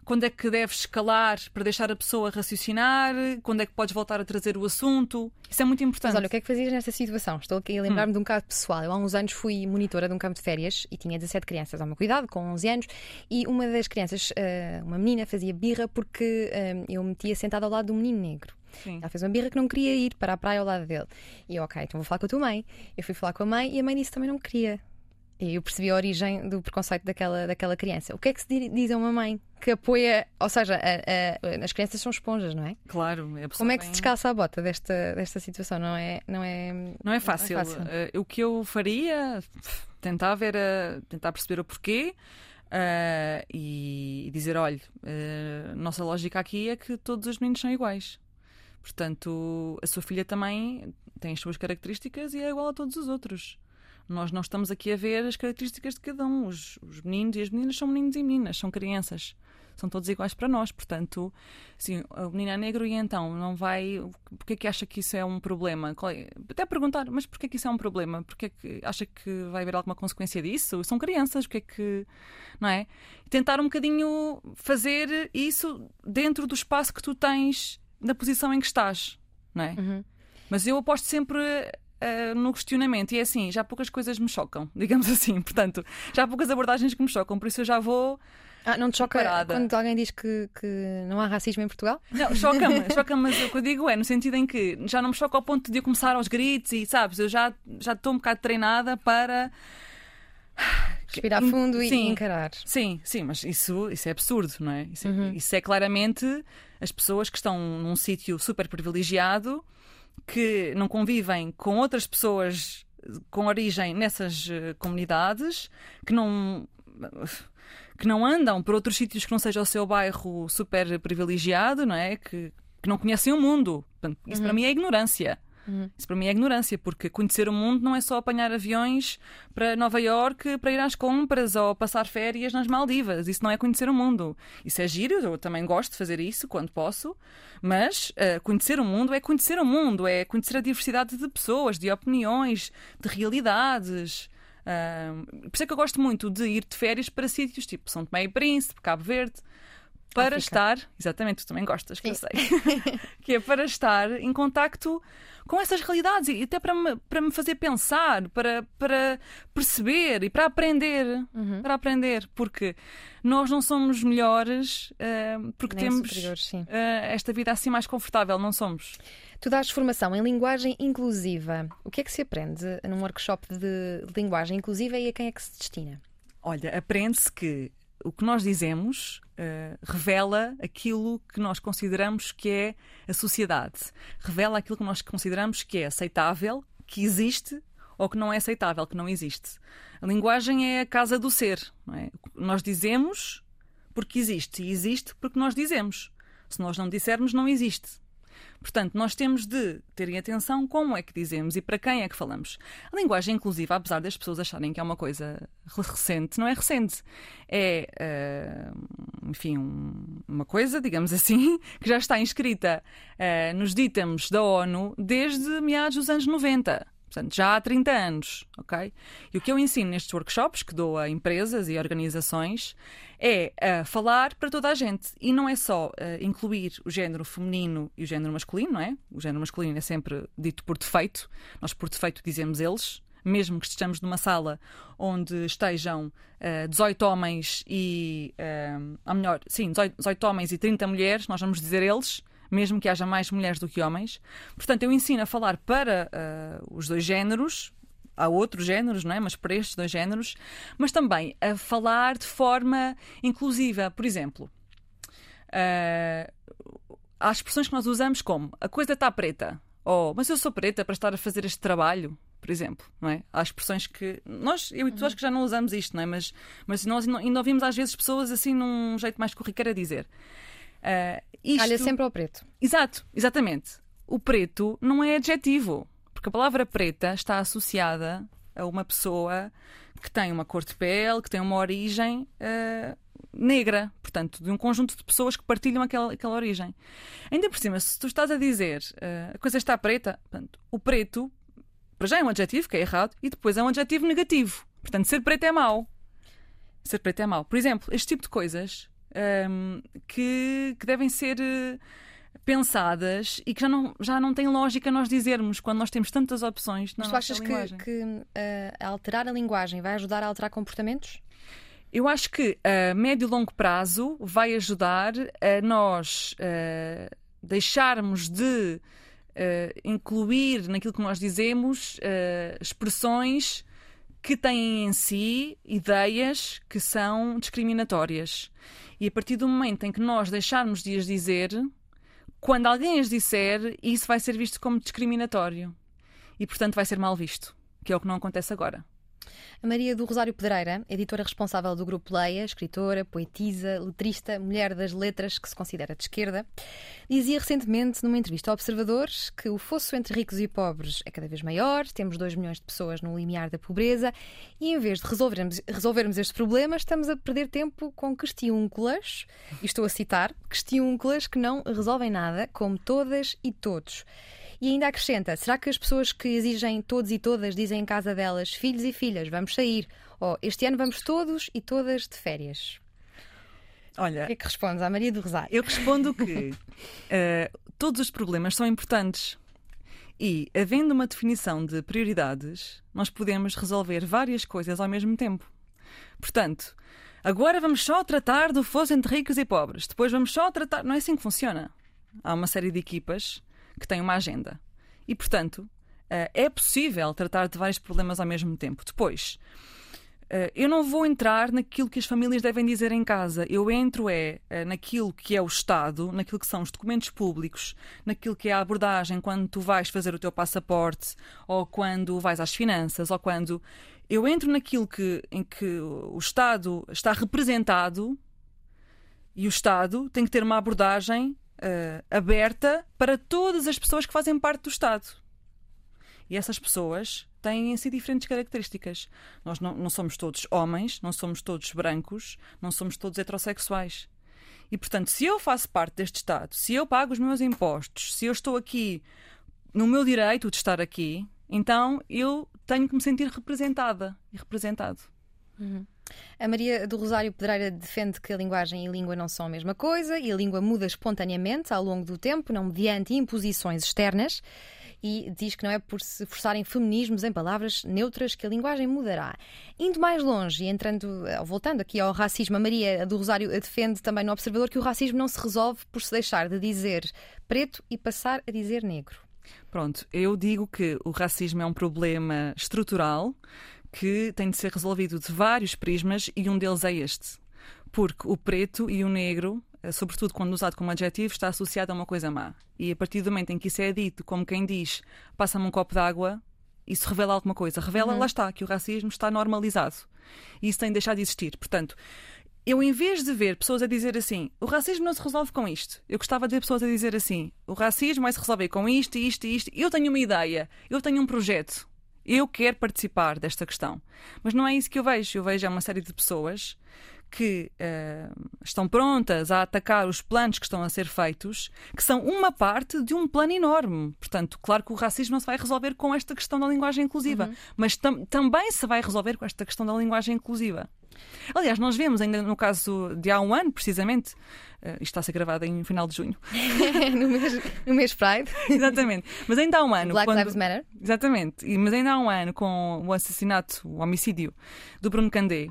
quando é que deves escalar para deixar a pessoa raciocinar, quando é que podes voltar a trazer o assunto. Isso é muito importante. Mas olha, o que é que fazias nesta situação? Estou aqui a lembrar-me hum. de um caso pessoal. Eu há uns anos fui monitora de um campo de férias e tinha 17 crianças ao meu cuidado, com 11 anos, e uma das crianças, eh, uma menina, fazia birra porque eh, eu me metia sentada ao lado de um menino negro. Sim. Ela fez uma birra que não queria ir para a praia ao lado dele. E eu, ok, então vou falar com a tua mãe. Eu fui falar com a mãe e a mãe disse também não queria. E eu percebi a origem do preconceito daquela, daquela criança. O que é que se diz a uma mãe que apoia, ou seja, a, a, as crianças são esponjas, não é? Claro, é Como é que se descalça a bota desta, desta situação? Não é, não é, não é fácil. Não é fácil. Uh, o que eu faria, tentava era tentar perceber o porquê. Uh, e, dizer: olha, uh, nossa lógica aqui é que todos os meninos são iguais. Portanto, a sua filha também tem as suas características e é igual a todos os outros. Nós não estamos aqui a ver as características de cada um. Os, os meninos e as meninas são meninos e meninas, são crianças são todos iguais para nós. Portanto, assim, o menino é negro e então não vai. Porquê que acha que isso é um problema? É? Até perguntar, mas porquê que isso é um problema? Porquê que acha que vai haver alguma consequência disso? São crianças, porquê que. Não é? tentar um bocadinho fazer isso dentro do espaço que tu tens, da posição em que estás, não é? Uhum. Mas eu aposto sempre Uh, no questionamento. E é assim, já poucas coisas me chocam, digamos assim. Portanto, já há poucas abordagens que me chocam, por isso eu já vou ah, não te choca parada. quando alguém diz que, que não há racismo em Portugal? Não, choca-me, choca mas o que eu digo é no sentido em que já não me choca ao ponto de eu começar aos gritos e, sabes, eu já já estou um bocado treinada para. Respirar fundo e sim, encarar. Sim, sim, mas isso, isso é absurdo, não é? Isso, é, uhum. isso é claramente as pessoas que estão num sítio super privilegiado, que não convivem com outras pessoas com origem nessas uh, comunidades, que não que não andam por outros sítios que não seja o seu bairro super privilegiado, não é? Que, que não conhecem o mundo. Isso uhum. para mim é ignorância. Uhum. Isso para mim é ignorância, porque conhecer o mundo não é só apanhar aviões para Nova York para ir às compras ou passar férias nas Maldivas. Isso não é conhecer o mundo. Isso é giro, eu também gosto de fazer isso quando posso, mas uh, conhecer o mundo é conhecer o mundo, é conhecer a diversidade de pessoas, de opiniões, de realidades. Uh, por isso é que eu gosto muito de ir de férias para sítios tipo São Tomé e Príncipe, Cabo Verde, para África. estar, exatamente, tu também gostas, que Sim. eu sei, que é para estar em contacto com essas realidades e até para me, para me fazer pensar, para, para perceber e para aprender. Uhum. Para aprender, porque nós não somos melhores uh, porque Nem temos uh, esta vida assim mais confortável, não somos. Tu dás formação em linguagem inclusiva. O que é que se aprende num workshop de linguagem inclusiva e a quem é que se destina? Olha, aprende-se que o que nós dizemos uh, revela aquilo que nós consideramos que é a sociedade, revela aquilo que nós consideramos que é aceitável, que existe ou que não é aceitável, que não existe. A linguagem é a casa do ser. É? Nós dizemos porque existe e existe porque nós dizemos. Se nós não dissermos, não existe. Portanto, nós temos de terem atenção como é que dizemos e para quem é que falamos. A linguagem inclusiva, apesar das pessoas acharem que é uma coisa recente, não é recente. É, uh, enfim, um, uma coisa, digamos assim, que já está inscrita uh, nos ditames da ONU desde meados dos anos 90. Portanto, já há 30 anos, ok? E o que eu ensino nestes workshops, que dou a empresas e organizações, é uh, falar para toda a gente. E não é só uh, incluir o género feminino e o género masculino, não é? O género masculino é sempre dito por defeito. Nós, por defeito, dizemos eles. Mesmo que estejamos numa sala onde estejam uh, 18 homens e. Uh, ou melhor, sim, 18, 18 homens e 30 mulheres, nós vamos dizer eles mesmo que haja mais mulheres do que homens. Portanto, eu ensino a falar para uh, os dois géneros, há outros géneros, não é? Mas para estes dois géneros, mas também a falar de forma inclusiva. Por exemplo, uh, há expressões que nós usamos como a coisa está preta, ou mas eu sou preta para estar a fazer este trabalho. Por exemplo, não é? Há expressões que nós, eu e tu, acho que já não usamos isto, não é? Mas, mas nós ainda ouvimos às vezes pessoas assim num jeito mais corriqueiro a dizer. Uh, isto... Olha sempre ao preto. Exato, exatamente. O preto não é adjetivo, porque a palavra preta está associada a uma pessoa que tem uma cor de pele, que tem uma origem uh, negra, portanto, de um conjunto de pessoas que partilham aquela, aquela origem. Ainda por cima, se tu estás a dizer uh, a coisa está preta, portanto, o preto, para já é um adjetivo, que é errado, e depois é um adjetivo negativo. Portanto, ser preto é mau. Ser preto é mau. Por exemplo, este tipo de coisas um, que, que, devem ser uh, pensadas e que já não, já não tem lógica nós dizermos quando nós temos tantas opções na Mas tu achas que, que uh, alterar a linguagem vai ajudar a alterar comportamentos? Eu acho que a médio e longo prazo vai ajudar a nós uh, deixarmos de uh, incluir naquilo que nós dizemos expressões que têm em si ideias que são discriminatórias. E a partir do momento em que nós deixarmos de as dizer, quando alguém as disser, isso vai ser visto como discriminatório. E, portanto, vai ser mal visto, que é o que não acontece agora. A Maria do Rosário Pedreira, editora responsável do grupo Leia, escritora, poetisa, letrista, mulher das letras que se considera de esquerda, dizia recentemente numa entrevista ao Observadores que o fosso entre ricos e pobres é cada vez maior, temos 2 milhões de pessoas no limiar da pobreza e em vez de resolvermos, resolvermos este problema, estamos a perder tempo com questiúnculas, e estou a citar, questiúnculas que não resolvem nada, como todas e todos. E ainda acrescenta: será que as pessoas que exigem todos e todas dizem em casa delas, filhos e filhas, vamos sair? Ou este ano vamos todos e todas de férias? Olha, o que é que respondes à Maria do Rosário? Eu respondo que uh, todos os problemas são importantes. E, havendo uma definição de prioridades, nós podemos resolver várias coisas ao mesmo tempo. Portanto, agora vamos só tratar do fosso entre ricos e pobres, depois vamos só tratar. Não é assim que funciona. Há uma série de equipas que tem uma agenda. E, portanto, eh, é possível tratar de vários problemas ao mesmo tempo. Depois, eh, eu não vou entrar naquilo que as famílias devem dizer em casa. Eu entro é eh, naquilo que é o Estado, naquilo que são os documentos públicos, naquilo que é a abordagem quando tu vais fazer o teu passaporte, ou quando vais às finanças, ou quando eu entro naquilo que, em que o Estado está representado e o Estado tem que ter uma abordagem uh, aberta para todas as pessoas que fazem parte do Estado. E essas pessoas têm em si diferentes características. Nós não, não somos todos homens, não somos todos brancos, não somos todos heterossexuais. E, portanto, se eu faço parte deste Estado, se eu pago os meus impostos, se eu estou aqui no meu direito de estar aqui, então eu tenho que me sentir representada e representado. Uhum. A Maria do Rosário Pedreira defende que a linguagem e a língua não são a mesma coisa e a língua muda espontaneamente ao longo do tempo, não mediante imposições externas. E diz que não é por se forçarem feminismos em palavras neutras que a linguagem mudará. Indo mais longe e entrando, eh, voltando aqui ao racismo, a Maria do Rosário defende também no Observador que o racismo não se resolve por se deixar de dizer preto e passar a dizer negro. Pronto, eu digo que o racismo é um problema estrutural que tem de ser resolvido de vários prismas e um deles é este. Porque o preto e o negro, eh, sobretudo quando usado como adjetivo, está associado a uma coisa má. E a partir do momento em que isso é dito, como quem diz, passa-me um copo d'água, isso revela alguma coisa. Revela, uhum. lá está, que o racismo está normalizado. E isso tem de deixar de existir. Portanto, eu, em vez de ver pessoas a dizer assim, o racismo não se resolve com isto, eu gostava de ver pessoas a dizer assim, o racismo vai se resolver com isto, isto e isto. Eu tenho uma ideia, eu tenho um projeto, eu quero participar desta questão. Mas não é isso que eu vejo. Eu vejo uma série de pessoas que uh, estão prontas a atacar os planos que estão a ser feitos, que são uma parte de um plano enorme. Portanto, claro que o racismo não se vai resolver com esta questão da linguagem inclusiva, uhum. mas tam também se vai resolver com esta questão da linguagem inclusiva. Aliás, nós vemos ainda no caso de há um ano, precisamente, uh, isto está a ser gravado em final de junho. no, mês, no mês Pride. Exatamente. Mas ainda há um ano. Black quando... Lives Matter. Exatamente. Mas ainda há um ano com o assassinato, o homicídio do Bruno Candé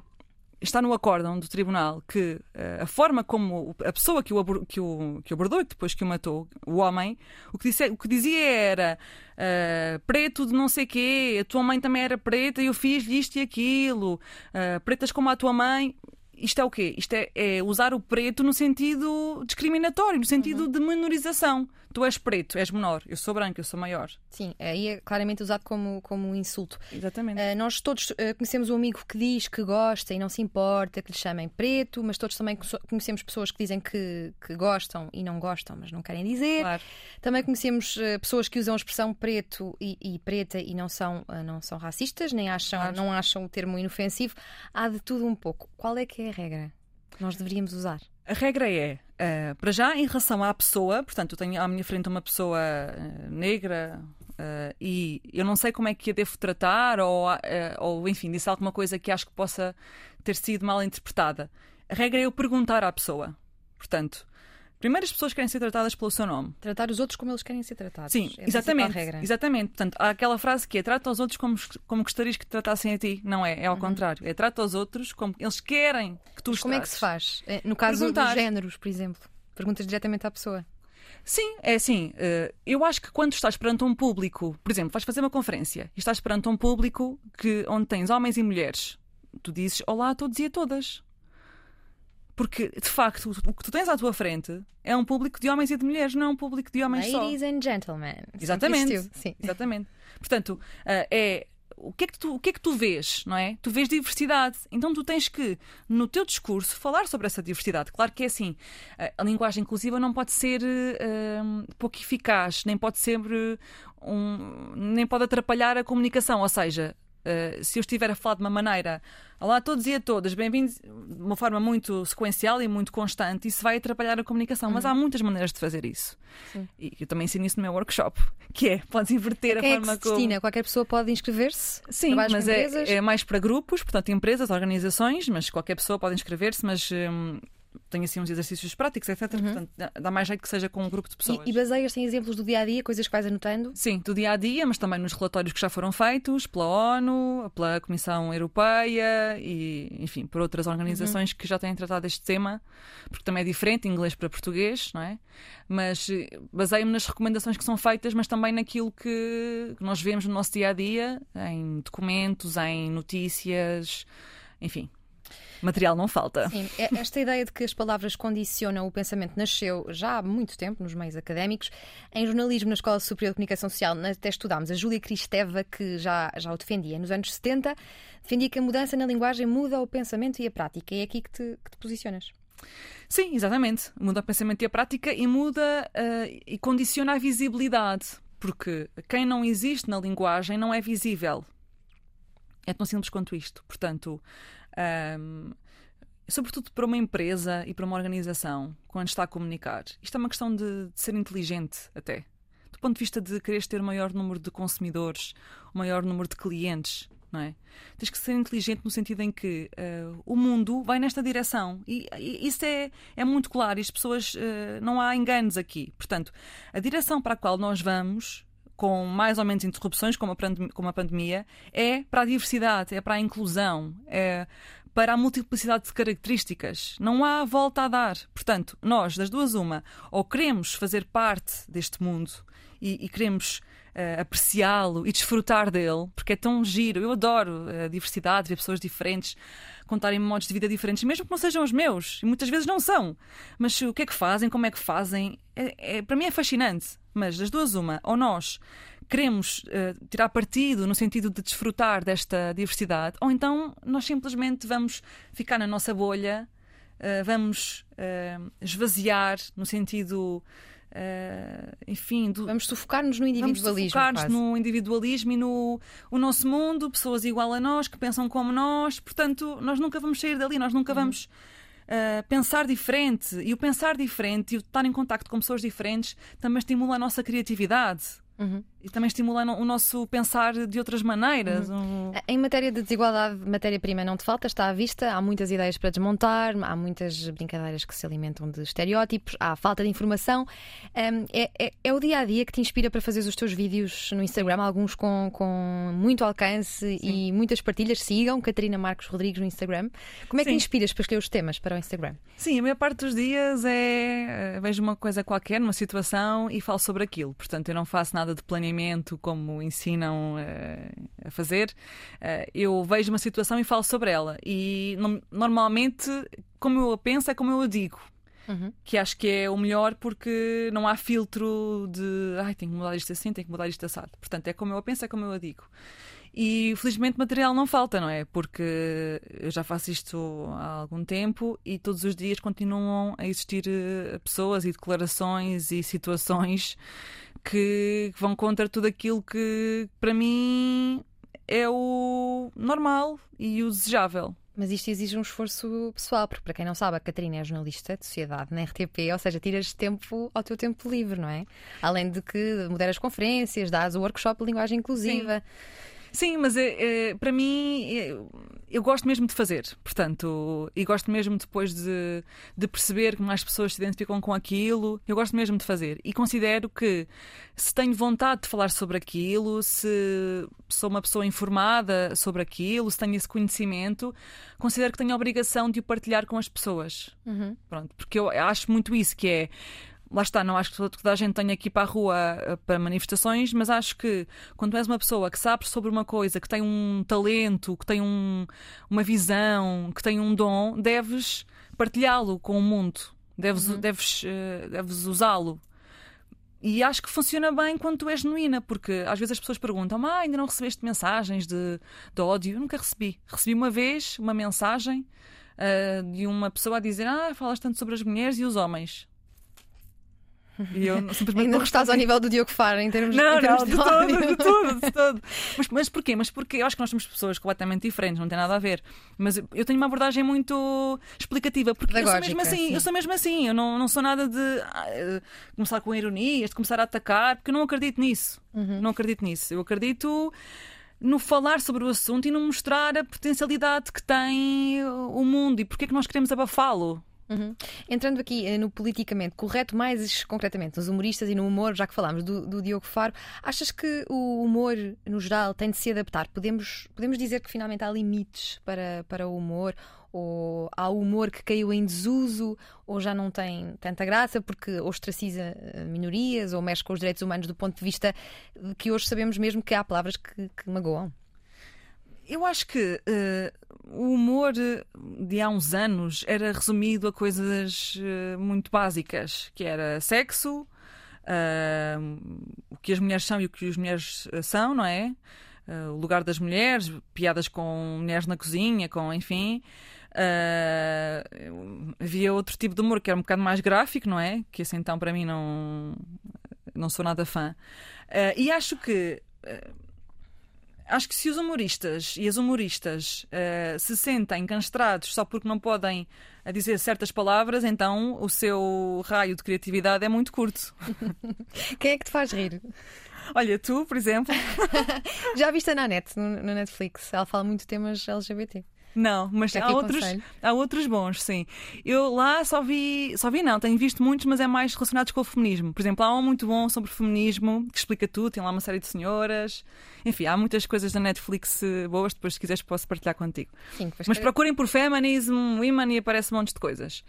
está no acórdão do tribunal que uh, a forma como a pessoa que o, que o, que o abordou e depois que o matou, o homem, o que, disse, o que dizia era uh, preto de não sei quê, a tua mãe também era preta e eu fiz isto e aquilo, uh, pretas como a tua mãe isto é o quê? Isto é, é, usar o preto no sentido discriminatório, no sentido uhum. de menorização. Tu és preto, és menor, eu sou branco, eu sou maior. Sim, aí é claramente usado como, como um insulto. Exatamente. Uh, nós todos uh, conhecemos um amigo que diz que gosta e não se importa que lhe chamem preto, mas todos também conhecemos pessoas que dizem que, que gostam e não gostam, mas não querem dizer. Claro. Também conhecemos uh, pessoas que usam a expressão preto e, e preta e não são, não são racistas, nem acham, claro. não acham o termo inofensivo. Há de tudo um pouco. Qual é que é regra que nós deveríamos usar? A regra é, uh, para já, em relação à pessoa, portanto, eu tenho à minha frente uma pessoa uh, negra uh, e eu não sei como é que a devo tratar ou, ou, enfim, disse alguma coisa que acho que possa ter sido mal interpretada. A regra é eu perguntar à pessoa. Portanto, Primeiro, as pessoas querem ser tratadas pelo seu nome. Tratar os outros como eles querem ser tratados. Sim, é exatamente. Exatamente. Portanto, há aquela frase que é trata os outros como, como gostarias que te tratassem a ti. Não é, é ao uhum. contrário. É trata os outros como eles querem que tu Mas os como trates. é que se faz? É, no caso Perguntar. dos géneros, por exemplo. Perguntas diretamente à pessoa. Sim, é assim. Eh, eu acho que quando estás perante um público, por exemplo, vais fazer uma conferência e estás perante um público que, onde tens homens e mulheres, tu dizes olá a todos e a todas. Porque, de facto, o que tu tens à tua frente é um público de homens e de mulheres, não é um público de homens Ladies só. Ladies and gentlemen. Exatamente. Sim. Exatamente. Portanto, uh, é o que, é que tu, o que é que tu vês, não é? Tu vês diversidade. Então tu tens que, no teu discurso, falar sobre essa diversidade. Claro que é assim, a linguagem inclusiva não pode ser uh, pouco eficaz, nem pode ser um, nem pode atrapalhar a comunicação. Ou seja, Uh, se eu estiver a falar de uma maneira, olá a todos e a todas, bem-vindos, de uma forma muito sequencial e muito constante, isso vai atrapalhar a comunicação. Uhum. Mas há muitas maneiras de fazer isso. Sim. E eu também ensino isso no meu workshop, que é, podes inverter Quem a forma é que se destina? Como... Qualquer pessoa pode inscrever-se? Sim, mas é, é, mais para grupos, portanto, empresas, organizações, mas qualquer pessoa pode inscrever-se, mas. Hum, tem assim uns exercícios práticos, etc. Uhum. Portanto, dá mais jeito que seja com um grupo de pessoas. E, e baseias em exemplos do dia a dia, coisas que vais anotando? Sim, do dia a dia, mas também nos relatórios que já foram feitos pela ONU, pela Comissão Europeia e, enfim, por outras organizações uhum. que já têm tratado este tema, porque também é diferente, inglês para português, não é? Mas eh, baseio-me nas recomendações que são feitas, mas também naquilo que nós vemos no nosso dia a dia, em documentos, em notícias, enfim, material não falta. Sim, é, esta ideia de que as palavras condicionam o pensamento nasceu já há muito tempo nos meios académicos. Em jornalismo, na Escola Superior de Comunicação Social, até estudámos a Júlia Cristeva, que já, já o defendia nos anos 70, defendia que a mudança na linguagem muda o pensamento e a prática. E é aqui que te, que te posicionas. Sim, exatamente. Muda o pensamento e a prática e muda uh, e condiciona a visibilidade. Porque quem não existe na linguagem não é visível. É tão simples quanto isto. Portanto, um, sobretudo para uma empresa e para uma organização, quando está a comunicar, isto é uma questão de, de ser inteligente até. Do ponto de vista de quereres ter maior número de consumidores, maior número de clientes, não é? Tens que ser inteligente no sentido em que uh, o mundo vai nesta direção. E, e, isso é, é muito claro e as pessoas. Uh, não há enganos aqui. Portanto, a direção para a qual nós vamos com mais ou menos interrupções, como a, como a pandemia, é para a diversidade, é para a inclusão, é para a multiplicidade de características. Não há volta a dar. Portanto, nós, das duas, uma, ou queremos fazer parte deste mundo e, e queremos uh, apreciá-lo e desfrutar dele, porque é tão giro. Eu adoro a diversidade, ver pessoas diferentes contarem modos de vida diferentes, mesmo que não sejam os meus, e muitas vezes não são. Mas o que é que fazem, como é que fazem, é, é para mim é fascinante. Mas das duas, uma, ou nós queremos uh, tirar partido no sentido de desfrutar desta diversidade, ou então nós simplesmente vamos ficar na nossa bolha, uh, vamos uh, esvaziar no sentido. enfim, do... vamos sufocar-nos no individualismo. Vamos sufocar-nos no individualismo e no o nosso mundo, pessoas igual a nós, que pensam como nós, portanto, nós nunca vamos sair dali, nós nunca uhum. vamos uh, pensar diferente. E o pensar diferente e o estar em contacto com pessoas diferentes também estimula a nossa criatividade. Uhum. E também estimula o nosso pensar de outras maneiras. Uhum. Um... Em matéria de desigualdade, matéria-prima não te falta, está à vista. Há muitas ideias para desmontar, há muitas brincadeiras que se alimentam de estereótipos, há falta de informação. Um, é, é, é, o dia a dia que te inspira para fazer os teus vídeos no Instagram, alguns com, com muito alcance Sim. e muitas partilhas. Sigam Catarina Marcos Rodrigues no Instagram. Como é que Sim. te inspiras para escolher os temas para o Instagram? Sim, a maior parte dos dias é. Eh, vejo uma coisa qualquer, uma situação e falo sobre aquilo. Portanto, eu não faço nada de planeamento como ensinam uh, a fazer. Uh, eu vejo uma situação e falo sobre ela. E no, normalmente, como eu a penso, é como eu a digo. Uhum. Que acho que é o melhor porque não há filtro de ai, tenho que mudar isto assim, tenho que mudar isto assado. Portanto, é como eu a penso, é como eu a digo. E felizmente material não falta, não é? Porque eu já faço isto há algum tempo e todos os dias continuam a existir eh, pessoas e declarações e situações que vão contra tudo aquilo que para mim é o normal e o desejável. Mas isto exige um esforço pessoal, porque para quem não sabe, a Catarina é jornalista de sociedade na RTP, ou seja, tiras tempo ao teu tempo livre, não é? Além de que moderas conferências, dás o workshop de linguagem inclusiva. Sim. Sim, mas é, para mim é, eu gosto mesmo de fazer, portanto, e gosto mesmo depois de, de perceber que mais pessoas se identificam com aquilo, eu gosto mesmo de fazer. E considero que se tenho vontade de falar sobre aquilo, se sou uma pessoa informada sobre aquilo, se tenho esse conhecimento, considero que tenho a obrigação de o partilhar com as pessoas. Uhum. Pronto, porque eu acho muito isso, que é lá está, não acho que toda a gente tenha aqui para a rua eh, para manifestações, mas acho que quando és uma pessoa que sabe sobre uma coisa, que tem um talento, que tem um, uma visão, que tem um dom, deves partilhá-lo com o mundo, deves, uhum. deves, uh, deves usá-lo. e acho que funciona bem quando tu és genuína, porque às vezes as pessoas perguntam: ah, ainda não recebeste mensagens de, de ódio? Eu nunca recebi. Recebi uma vez uma mensagem uh, de uma pessoa a dizer: Ah, falas tanto sobre as mulheres e os homens. E eu simplesmente Ainda não estás ao nível do Diogo Faro em termos, não, em termos não, de, de todo, de todo, de todo. Mas, mas porquê? Mas porque eu acho que nós somos pessoas completamente diferentes, não tem nada a ver. Mas eu tenho uma abordagem muito explicativa, porque eu sou mesmo assim, sim. eu sou mesmo assim, eu não, não sou nada de uh, começar com ironias, de começar a atacar, porque eu não acredito nisso. Uhum. Não acredito nisso. Eu acredito no falar sobre o assunto e no mostrar a potencialidade que tem o mundo e porque é que nós queremos abafá-lo. Uhum. Entrando aqui eh, no politicamente correto, mais concretamente nos humoristas e no humor, já que falámos do, do, Diogo Faro, achas que o humor, no geral, tem de se adaptar? Podemos, podemos dizer que finalmente há limites para, para o humor? Ou há humor que caiu em desuso, ou já não tem tanta graça porque ostraciza eh, minorias ou mexe com os direitos humanos do ponto de vista que hoje sabemos mesmo que há palavras que, que magoam? Eu acho que uh, o humor de há uns anos era resumido a coisas uh, muito básicas, que era sexo, uh, o que as mulheres são e o que as mulheres são, não é? o lugar das mulheres, piadas com mulheres na cozinha, com enfim. havia outro tipo de humor que era um bocado mais gráfico, não é? Que assim então para mim não, não sou nada fã. e acho que acho que se os humoristas e as humoristas uh, se sentem castrados só porque não podem eh, dizer certas palavras, então o seu raio de criatividade é muito curto. Quem é que te faz rir? Olha, tu, por exemplo. Já viste a Nanette no, no Netflix? Ela fala muito de temas LGBT. Não, mas há outros, há outros bons, sim. Eu lá só vi, só vi não, tenho visto muitos, mas é mais relacionados com o feminismo. Por exemplo, há um muito bom sobre feminismo que explica tudo, tem lá uma série de senhoras. Enfim, há muitas coisas da Netflix eh, boas, depois se quiseres posso partilhar contigo. Sim, mas procurem por feminism, women e aparece um monte de coisas.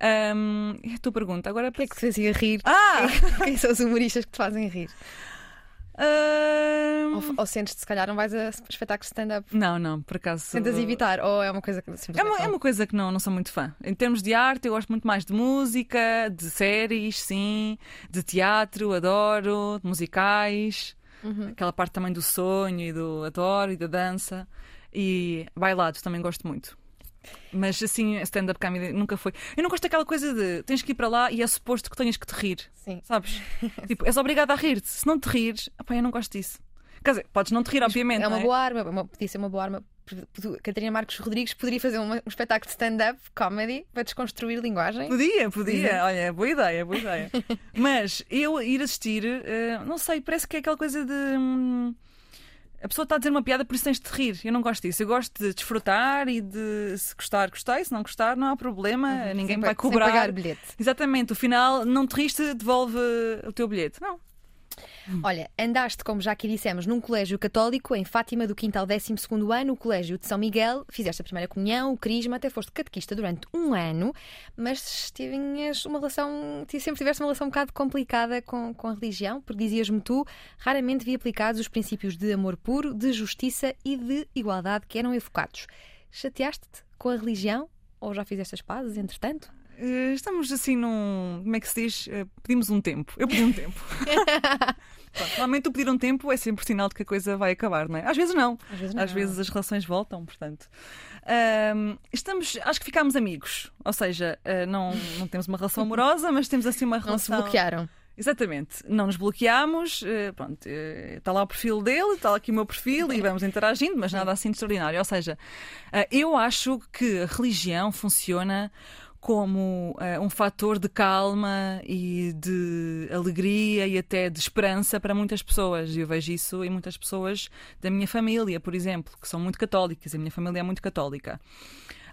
Um, é a tua pergunta agora. O que é que te fazia rir? Ah! Quem são os humoristas que te fazem rir? Uh... Ou, ou sentes-te, se calhar, não vais a espetáculos de stand-up? Não, não, por acaso. Tentas evitar? Ou é uma coisa que é uma, é uma coisa que não, não sou muito fã. Em termos de arte, eu gosto muito mais de música, de séries, sim, de teatro, adoro, de musicais, uhum. aquela parte também do sonho e do adoro e da dança. E bailado também gosto muito. Mas assim, stand-up comedy nunca foi. Eu não gosto daquela coisa de tens que ir para lá e é suposto que tenhas que te rir. Sim. Sabes? tipo, és obrigado a rir-te. Se não te rires, opa, eu não gosto disso. Quer dizer, podes não te rir, obviamente. É uma é? boa arma, uma, podia ser uma boa arma. Catarina Marcos Rodrigues poderia fazer um, um espetáculo de stand-up comedy para desconstruir linguagem? Podia, podia. Olha, boa ideia, boa ideia. Mas eu ir assistir, uh, não sei, parece que é aquela coisa de. Hum, a pessoa está a dizer uma piada, por isso tens de rir. Eu não gosto disso. Eu gosto de desfrutar e de se gostar, gostei. Se não gostar, não há problema. Uhum, Ninguém vai cobrar. Sem pagar bilhete. Exatamente. O final, não te riste, devolve o teu bilhete. Não. Olha, andaste, como já aqui dissemos, num colégio católico em Fátima, do 5 ao 12 ano, o Colégio de São Miguel. Fizeste a primeira comunhão, o crisma, até foste catequista durante um ano, mas tinhas uma relação, sempre tiveste uma relação um bocado complicada com, com a religião, porque dizias-me tu, raramente vi aplicados os princípios de amor puro, de justiça e de igualdade que eram evocados. Chateaste-te com a religião? Ou já fizeste as pazes, entretanto? Eh, estamos assim num. Como é que se diz? Eh, pedimos um tempo. Eu pedi um tempo. Pronto, normalmente o pedir um tempo é sempre sinal de que a coisa vai acabar, não é? Às vezes não. Às vezes, não. Às vezes as relações voltam, portanto. Um, estamos, acho que ficámos amigos. Ou seja, uh, não, não temos uma relação amorosa, mas temos assim uma relação. Não se bloquearam. Exatamente, não nos bloqueámos, pronto, está lá o perfil dele, está lá aqui o meu perfil e vamos interagindo, mas nada assim de extraordinário. Ou seja, eu acho que a religião funciona como uh, um fator de calma e de alegria e até de esperança para muitas pessoas. E eu vejo isso em muitas pessoas da minha família, por exemplo, que são muito católicas. A minha família é muito católica.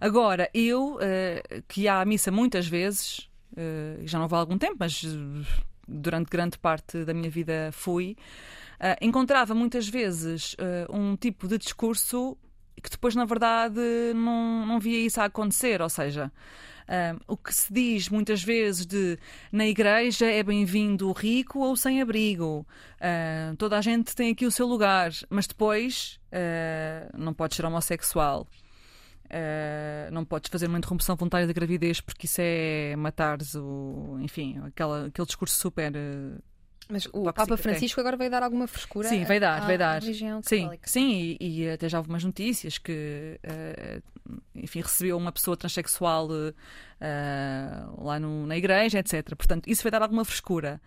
Agora, eu, uh, que ia à missa muitas vezes, uh, já não vou há algum tempo, mas durante grande parte da minha vida fui, encontrava muitas vezes um tipo de discurso que depois, na verdade, não, não via isso a acontecer. Ou seja, um, o que se diz muitas vezes de na igreja é bem-vindo o rico ou sem abrigo. Uh, toda a gente tem aqui o seu lugar, mas depois uh, não podes ser homossexual. Uh, não podes fazer uma interrupção voluntária da gravidez porque isso é matares o. Enfim, aquela, aquele discurso super Mas o Papa Papa Psiquiatra. Francisco agora veio dar alguma frescura Sim, vai dar, vai dar. Sim, católica. sim, e, e até já houve umas notícias que, eh, enfim, recebeu uma pessoa transexual eh, lá no- na igreja, etc. Portanto, isso vai dar alguma frescura.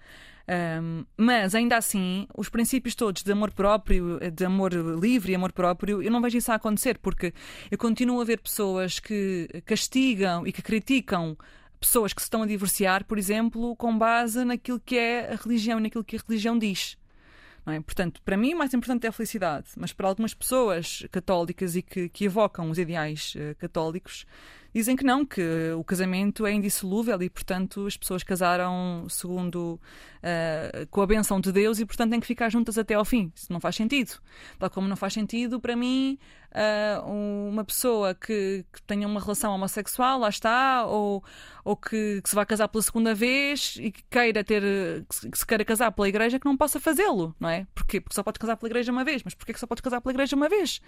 Ahm, mas ainda assim, os princípios todos de amor próprio, de amor livre e amor próprio, eu não vejo isso a acontecer, porque eu continuo a ver pessoas que castigam e que criticam pessoas que se estão a divorciar, por exemplo, com base naquilo que é a religião e naquilo que a religião diz. É? Portanto, para mim, o mais importante é a felicidade, mas para algumas pessoas católicas e que, que evocam os ideais eh, católicos, dizem que não, que o casamento é indissolúvel e, portanto, as pessoas casaram segundo eh, com a benção de Deus e, portanto, têm que ficar juntas até ao fim. Isso não faz sentido. Tal como não faz sentido, para mim, eh, uma pessoa que, que tenha uma relação homossexual, lá está, ou, ou que, que se vai casar pela segunda vez e que queira ter que se- que se queira casar pela igreja que não possa fazê-lo, não é? Porquê? Porque só podes casar pela igreja uma vez, mas porquê que só podes casar pela igreja uma vez?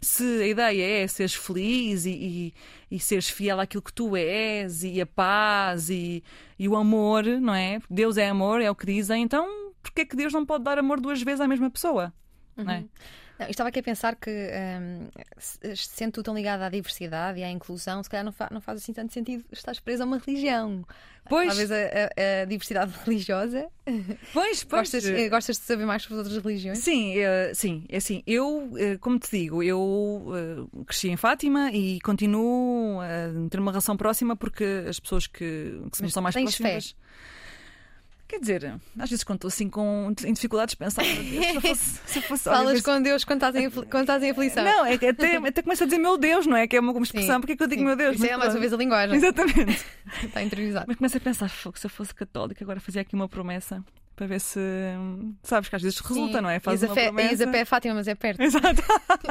Se a ideia é seres feliz e, e, e seres fiel àquilo que tu és e a paz e, e o amor, não é? Deus é amor, é o que dizem, então porquê que Deus não pode dar amor duas vezes à mesma pessoa? Não é? Não, estava aqui a pensar que, se- sendo tu tão ligada à diversidade e à inclusão, se calhar não, fa- não faz assim tanto sentido estás presa a uma religião. Pois. Talvez a, a- a diversidade religiosa. Pois, pois. Gostas, eh, gostas de saber mais sobre as outras religiões? Sim, eh, sim, é assim, eu, eh, como te digo, eu eh, cresci em Fátima e continuo a ter uma relação próxima porque as pessoas que, que se me são mais tens próximas. Quer dizer, às vezes quando estou assim com em dificuldades de pensar, meu Deus, se eu fosse, se fosse Falas com Deus quando estás em, afli- quando estás em aflição. Não, é que até, até começo a dizer meu Deus, não é? Que é uma, uma expressão, Sim, porque é que eu digo sim. meu Deus? Isso Mas é mais uma vez a linguagem. Exatamente. Está interiorizado. Mas começo a pensar, "Fogo, se eu fosse católica, agora fazia aqui uma promessa para ver se. Sabes que às vezes resulta, Sim. não é? Faz Ias a uma fé- promessa. ias a pé Fátima, mas é perto. Exato.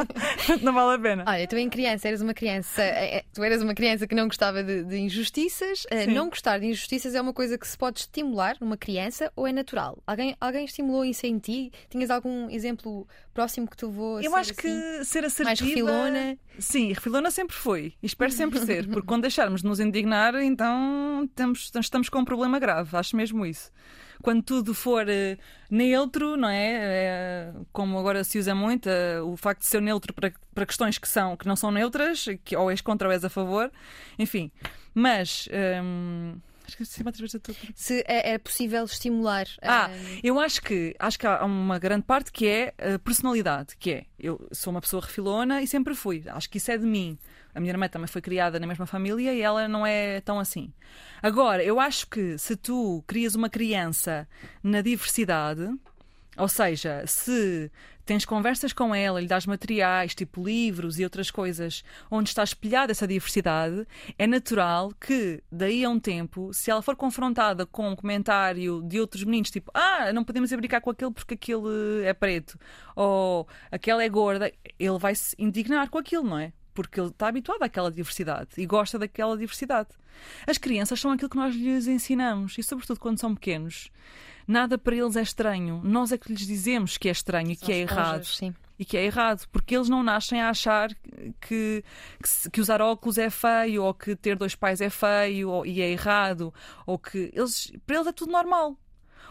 não vale a pena. Olha, tu em criança eras uma criança, eh, eh, tu eras uma criança que não gostava de, de injustiças. Eh, Sim. Não gostar de injustiças é uma coisa que se pode estimular numa criança ou é natural? Alguém, alguém estimulou isso em ti? Tinhas algum exemplo próximo que te levou a Eu acho que assim? ser assertiva. mais refilona? Sim, refilona sempre foi. E espero sempre ser. Porque quando deixarmos de nos indignar, então temos, estamos com um problema grave. Acho mesmo isso. Quando tudo for eh, neutro, não é? É, Como agora se usa muito, eh, o facto de ser neutro para, para questões que, são, que não são neutras, que ou és contra ou és a favor, enfim. Mas. a tua pergunta. Se é, é possível estimular. Ah, eh, eu acho que acho que há uma grande parte que é a personalidade, que é eu sou uma pessoa refilona e sempre fui. Acho que isso é de mim. A minha irmã também foi criada na mesma família e ela não é tão assim. Agora, eu acho que se tu crias uma criança na diversidade, ou seja, se tens conversas com ela, lhe dás materiais, tipo livros e outras coisas, onde está espelhada essa diversidade, é natural que, daí a um tempo, se ela for confrontada com um comentário de outros meninos, tipo, ah, não podemos ir brincar com aquele porque aquele é preto, ou aquela é gorda, ele vai se indignar com aquilo, não é? Porque ele está habituado àquela diversidade e gosta daquela diversidade. As crianças são aquilo que nós lhes ensinamos, e sobretudo quando são pequenos. Nada para eles é estranho. Nós é que lhes dizemos que é estranho e que é errado Sim. e que é errado, porque eles não nascem a achar que, que, que usar óculos é feio, ou que ter dois pais é feio ou, e é errado, ou que eles, para eles é tudo normal.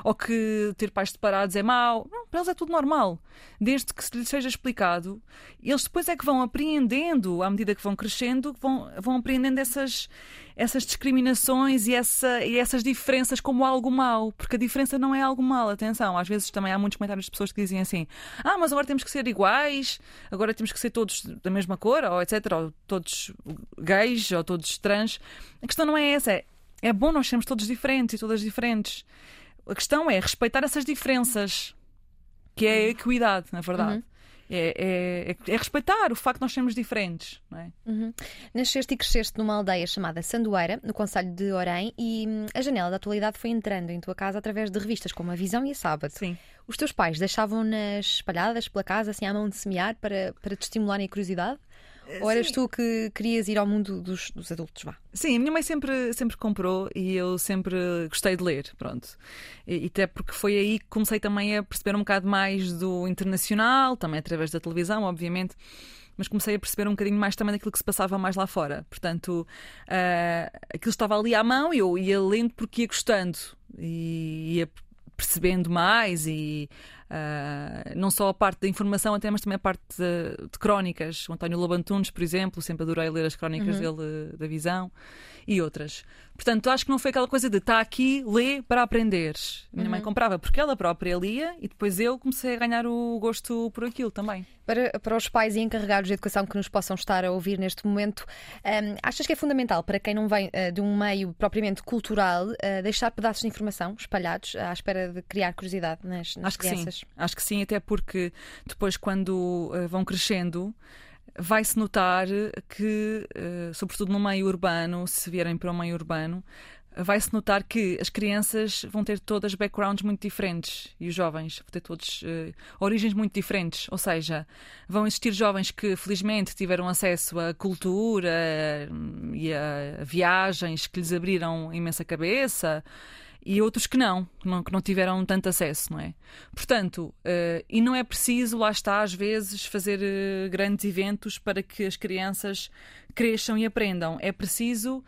Ou que ter pais separados é mau. Não, para eles é tudo normal. Desde que se lhes seja explicado, eles depois é que vão apreendendo, à medida que vão crescendo, vão, vão apreendendo essas, essas discriminações e, essa, e essas diferenças como algo mau. Porque a diferença não é algo mau, atenção. Às vezes também há muitos comentários de pessoas que dizem assim: ah, mas agora temos que ser iguais, agora temos que ser todos da mesma cor, ou etc., ou todos gays, ou todos trans. A questão não é essa. É, é bom nós sermos todos diferentes e todas diferentes. A questão é respeitar essas diferenças, que é a equidade, na verdade. É, é- é- é respeitar o facto de nós sermos diferentes, não é? Uhum. Nasceste e cresceste numa aldeia chamada Sandoeira, no Conselho de Orém, e hum, a janela da atualidade foi entrando em tua casa através de revistas como A Visão e a Sábado. Sim. Os teus pais deixavam-nas espalhadas pela casa, assim à mão de semear, para, para te estimularem a curiosidade? Ou eras sim. tu que querias ir ao mundo dos, dos adultos? Vá. Sim, a minha mãe sempre, sempre comprou e eu sempre gostei de ler, pronto. E, e até porque foi aí que comecei também a perceber um bocado mais do internacional, também através da televisão, obviamente. Mas comecei a perceber um bocadinho mais também daquilo que se passava mais lá fora. Portanto, ah, aquilo estava ali à mão e eu ia lendo porque ia gostando. E ia percebendo mais e uh, não só a parte da informação, até mas também a parte de, de crónicas. O António Lobantunes, por exemplo, sempre adorei ler as crónicas uhum. dele da visão e outras. Portanto, acho que não foi aquela coisa de está aqui, lê para aprender. Minha uhum. mãe comprava porque ela própria lia e depois eu comecei a ganhar o gosto por aquilo também. Para, para os pais e encarregados de educação que nos possam estar a ouvir neste momento, um, achas que é fundamental para quem não vem uh, de um meio propriamente cultural uh, deixar pedaços de informação espalhados à espera de criar curiosidade nas, nas acho crianças? Acho que sim, até porque depois, quando uh, vão crescendo, vai-se notar que, eh, sobretudo no meio urbano, se vierem para o meio urbano, vai-se notar que as crianças vão ter todas backgrounds muito diferentes e os jovens vão ter todos uh, origens muito diferentes. Ou seja, vão existir jovens que felizmente tiveram acesso à cultura uh, e a viagens que lhes abriram imensa cabeça e outros que não, que não, tiveram tanto acesso, não é? Portanto, uh, e não é preciso, lá está, às vezes, fazer uh, grandes eventos para que as crianças cresçam e aprendam. É preciso uh,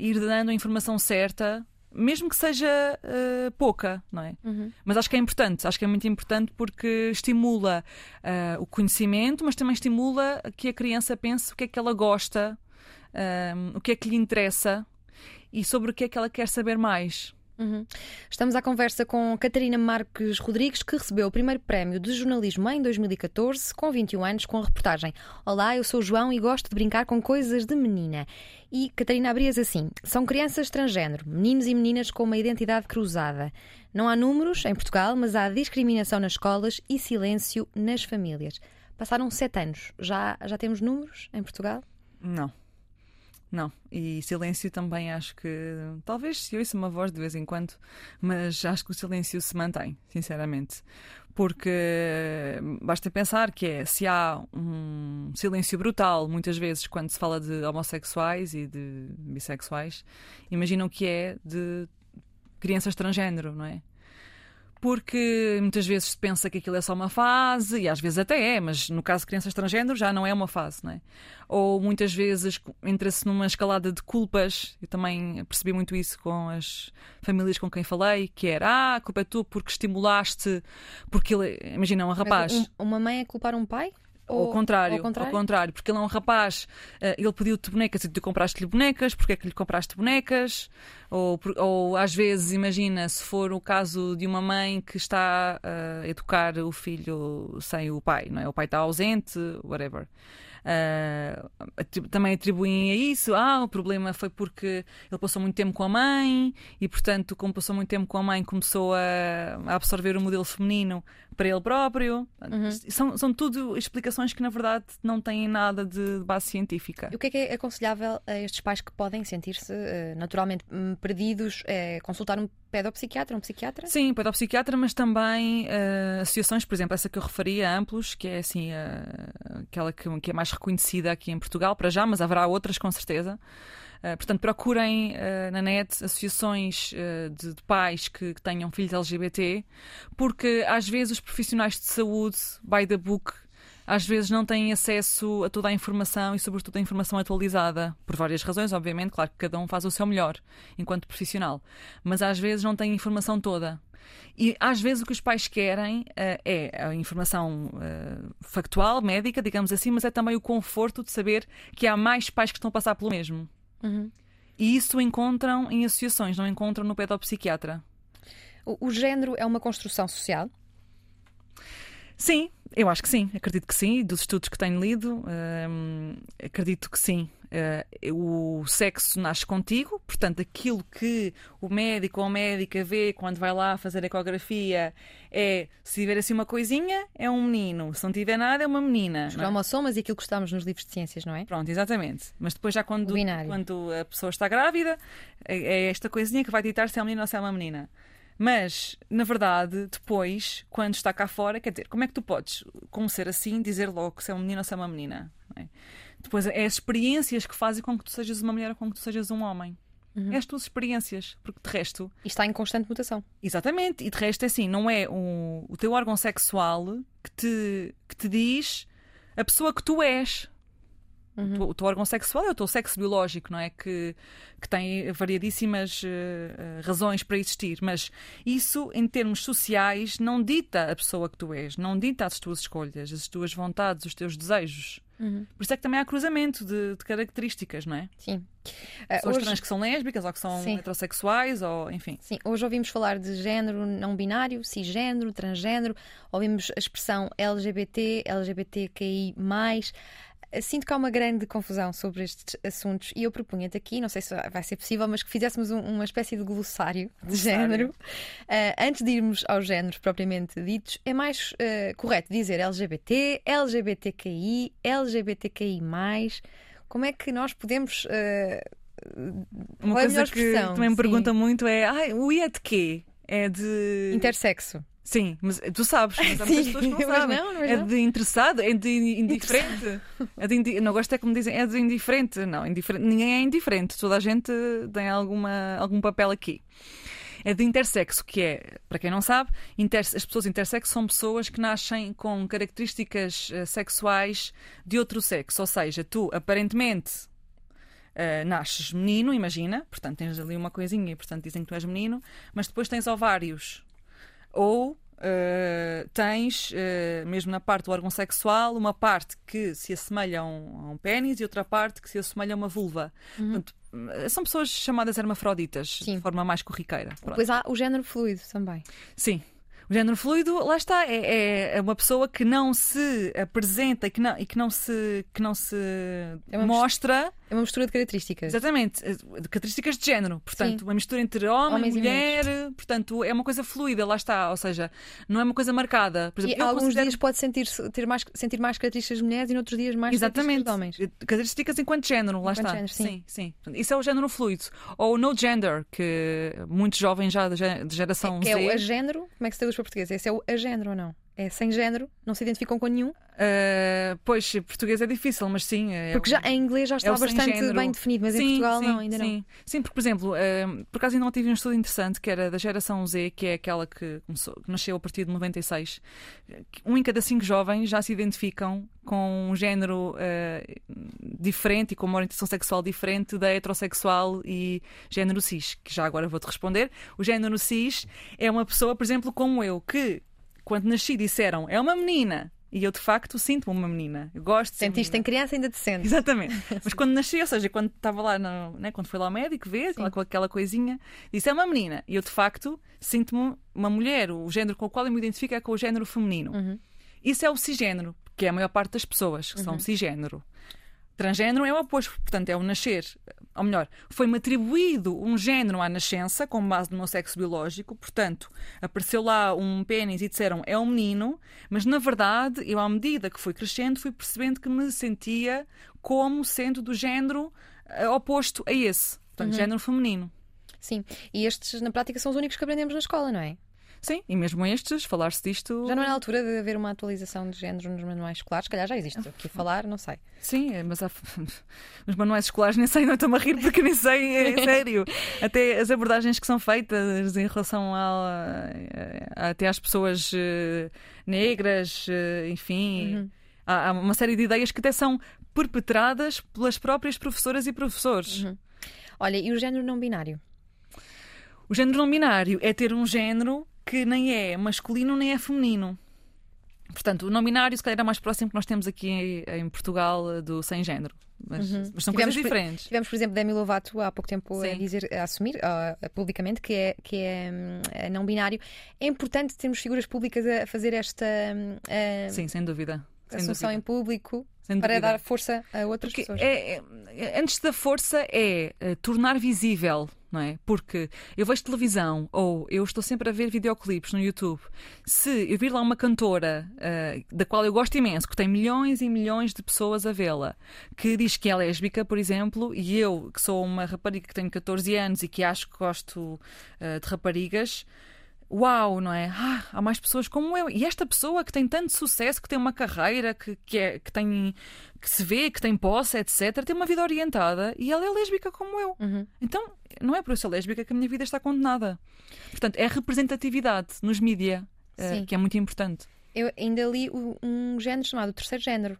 ir dando a informação certa. Mesmo que seja pouca, não é? Uhum. Mas acho que é importante, acho que é muito importante porque estimula o conhecimento, mas também estimula que a criança pense o que é que ela gosta, o que é que lhe interessa e sobre o que é que ela quer saber mais. Uhum. Estamos à conversa com Catarina Marques Rodrigues, que recebeu o primeiro prémio de jornalismo em 2014, com 21 anos, com a reportagem Olá, eu sou João e gosto de brincar com coisas de menina. E Catarina abrias assim: são crianças transgênero, meninos e meninas com uma identidade cruzada. Não há números em Portugal, mas há discriminação nas escolas e silêncio nas famílias. Passaram sete anos. Já, já temos números em Portugal? Não. Não, e silêncio também acho que talvez se ouça uma voz de vez em quando, mas acho que o silêncio se mantém, sinceramente. Porque basta pensar que é se há um silêncio brutal, muitas vezes, quando se fala de homossexuais e de bissexuais, imaginam que é de crianças transgênero, não é? Porque muitas vezes se pensa que aquilo é só uma fase, e às vezes até é, mas no caso de crianças transgênero já não é uma fase, não é? Ou muitas vezes entra-se numa escalada de culpas, eu também percebi muito isso com as famílias com quem falei, que era, ah, a culpa é tu porque estimulaste, porque ele, imagina, um rapaz. Mas uma mãe é culpar um pai? Ou, ao, contrário, ao contrário, ao contrário, porque ele é um rapaz, uh, ele pediu-te bonecas e tu compraste-lhe bonecas, porque é que lhe compraste bonecas? Ou, ou às vezes, imagina, se for o caso de uma mãe que está uh, a educar o filho sem o pai, não é? O pai está ausente, whatever. Uh, também atribuem a isso. Ah, o problema foi porque ele passou muito tempo com a mãe e, portanto, como passou muito tempo com a mãe, começou a, a absorver o modelo feminino para ele próprio. Uhum. São, são tudo explicações que, na verdade, não têm nada de base científica. E o que é que é aconselhável a estes pais que podem sentir-se uh, naturalmente hum, perdidos? É consultar um pedopsiquiatra, um psiquiatra? Sim, pedopsiquiatra, mas também uh, associações, por exemplo, essa que eu referi a Amplos, que é assim, uh, aquela que, que, é mais reconhecida aqui em Portugal, para já, mas haverá outras com certeza. Uh, portanto, procurem uh, na net associações uh, de, de, pais que, que, tenham filhos LGBT, porque às vezes os profissionais de saúde, by the book, às vezes não têm acesso a toda a informação e, sobretudo, a informação atualizada. Por várias razões, obviamente, claro que cada um faz o seu melhor enquanto profissional, mas às vezes não têm a informação toda. E às vezes o que os pais querem uh, é a informação uh, factual, médica, digamos assim, mas é também o conforto de saber que há mais pais que estão a passar pelo mesmo. Uhum. E isso encontram em associações, não encontram no pedopsiquiatra. O, o género é uma construção social? Sim, eu acho que sim, acredito que sim. Dos estudos que tenho lido, hum, acredito que sim. Uh, o sexo nasce contigo, portanto, aquilo que o médico ou a médica vê quando vai lá fazer a ecografia é se tiver assim uma coisinha, é um menino, se não tiver nada, é uma menina. Os cromossomas é? e aquilo que estamos nos livros de ciências, não é? Pronto, exatamente. Mas depois, já quando, quando a pessoa está grávida, é, é esta coisinha que vai ditar se é um menino ou se é uma menina. Mas, na verdade, depois, quando está cá fora, quer dizer, como é que tu podes, como ser assim, dizer logo se é um menino ou se é uma menina? É? Depois é as experiências que fazem com que tu sejas uma mulher ou com que tu sejas um homem. Uhum. É as tuas experiências, porque de resto. E está em constante mutação. Exatamente, e de resto é assim, não é o, o teu órgão sexual que te, que te diz a pessoa que tu és. Uhum. O, teu órgão sexual é o teu sexo biológico, não é? Que, que tem variadíssimas uh, razões para existir. Mas isso, em termos sociais, não dita a pessoa que tu és, não dita as tuas escolhas, as tuas vontades, os teus desejos. Uhum. Por isso é que também há cruzamento de, de características, não é? Sim. Pessoas uh, trans que são lésbicas ou que são Sim. heterossexuais, ou enfim. Sim, hoje ouvimos falar de género não binário, cisgênero, transgênero, ouvimos a expressão LGBT, LGBTQI. Sinto que há uma grande confusão sobre estes assuntos e eu propunha-te aqui, não sei se vai ser possível, mas que fizéssemos um, uma espécie de glossário de género. Uh, antes de irmos aos géneros propriamente ditos, é mais uh, correto dizer LGBT, LGBTQI, LGBTQI. Como é que nós podemos. Uh, uma é coisa que também me pergunta muito é: ah, o I é de quê? É de. Intersexo. Sim, mas tu sabes, mas há muitas pessoas que não sabem. Não, não é de interessado, é de indiferente. É de indi... Não gosto é como dizem, é de indiferente. Não, indiferente. ninguém é indiferente, toda a gente tem alguma, algum papel aqui. É de intersexo, que é, para quem não sabe, as pessoas intersexo são pessoas que nascem com características uh, sexuais de outro sexo. Ou seja, tu aparentemente Uh, nasces menino, imagina, portanto tens ali uma coisinha e portanto dizem que tu és menino, mas depois tens ovários ou Uh, tens, uh, mesmo na parte do órgão sexual, uma parte que se assemelha a um, a um pênis e outra parte que se assemelha a uma vulva. Uhum. Portanto, são pessoas chamadas hermafroditas, Sim. de forma mais corriqueira. Pronto. Depois há o género fluido também. Sim, o género fluido, lá está, é, é uma pessoa que não se apresenta e que não, e que não se, que não se é mostra. É uma mistura de características. Exatamente, eh, de características de género. Portanto, Sim. uma mistura entre homem Homens e mulher. E portanto, é uma coisa fluida, lá está. Ou seja, não é uma coisa marcada. Por exemplo, e alguns considero... dias pode sentir, ter mais, sentir mais características de mulheres e noutros dias mais Exatamente. características de homens. Eh, características enquanto género, lá enquanto está. Género, sim. sim, sim. Isso é o género fluido. Ou no gender, que muitos jovens já de geração é, Z. É o agénero, como é que se traduz português? Esse é o agénero ou não? É sem género? Não se identificam com nenhum? Uh, pois, português é difícil, mas sim. É porque já em inglês já está é bastante bem definido, mas sim, em Portugal sim, não, ainda sim. não. Sim, porque, por exemplo, uh, por acaso ainda não tive um estudo interessante que era da geração Z, que é aquela que, começou, que nasceu a partir de 96. Um em cada cinco jovens já se identificam com um género uh, diferente e com uma orientação sexual diferente da heterossexual e género cis, que já agora vou-te responder. O género cis é uma pessoa, por exemplo, como eu, que quando nasci disseram é uma menina. E eu de facto sinto-me uma menina. Eu gosto de Sentiste em criança ainda te sentes. Exatamente. Mas quando nasci, ou seja, quando estava lá, no, né, quando fui lá ao médico ver, com aquela coisinha, disse é uma menina. E eu de facto sinto-me uma mulher. O género com o qual eu me identifico é com o género feminino. Uhum. Isso é o cisgênero, que é a maior parte das pessoas que uhum. são cisgênero. Transgênero é o oposto, portanto, é o nascer. Ou melhor, foi-me atribuído um género à nascença, com base no meu sexo biológico, portanto, apareceu lá um pênis e disseram é um menino, mas na verdade, eu, à medida que fui crescendo, fui percebendo que me sentia como sendo do género uh, oposto a esse, portanto, uhum. género feminino. Sim, e estes, na prática, são os únicos que aprendemos na escola, não é? Sim, e mesmo estes, falar-se disto. Já não é na altura de haver uma atualização de género nos manuais escolares? Se calhar já existe. Aqui a falar, não sei. Sim, é, mas há... os manuais escolares nem sei, não estou-me a rir porque nem sei, é sério. Até as abordagens que são feitas em relação ao, até às pessoas eh, negras, eh, enfim. Uhum. Há uma série de ideias que até são perpetradas pelas próprias professoras e professores. Uhum. Olha, e o género não binário? O género não binário é ter um género que nem é masculino nem é feminino. Portanto, o não binário, se calhar, é mais próximo que nós temos aqui em, Portugal do sem género. Mas, uhum. mas são tivemos, coisas diferentes. Tivemos, por exemplo, Demi Lovato há pouco tempo a dizer, a assumir uh, publicamente que é, que é um, não binário. É importante termos figuras públicas a fazer esta. Uh, Sim, sem dúvida. Assunção em público para dar força a outras Porque pessoas. É, é, antes da força é uh, tornar visível não é? Porque eu vejo televisão ou eu estou sempre a ver videoclipes no YouTube. Se eu vir lá uma cantora uh, da qual eu gosto imenso, que tem milhões e milhões de pessoas a vê-la, que diz que é lésbica, por exemplo, e eu, que sou uma rapariga que tenho 14 anos e que acho que gosto uh, de raparigas, uau, não é? Ah, há mais pessoas como eu. E esta pessoa que tem tanto sucesso, que tem uma carreira, que, que, é, que tem que se vê, que tem posse, etc., tem uma vida orientada e ela é lésbica como eu. Uhum. Então, não é por eu ser lésbica que a minha vida está condenada. Portanto, é representatividade nos mídia uh, que é muito importante. Eu ainda li um género chamado terceiro género.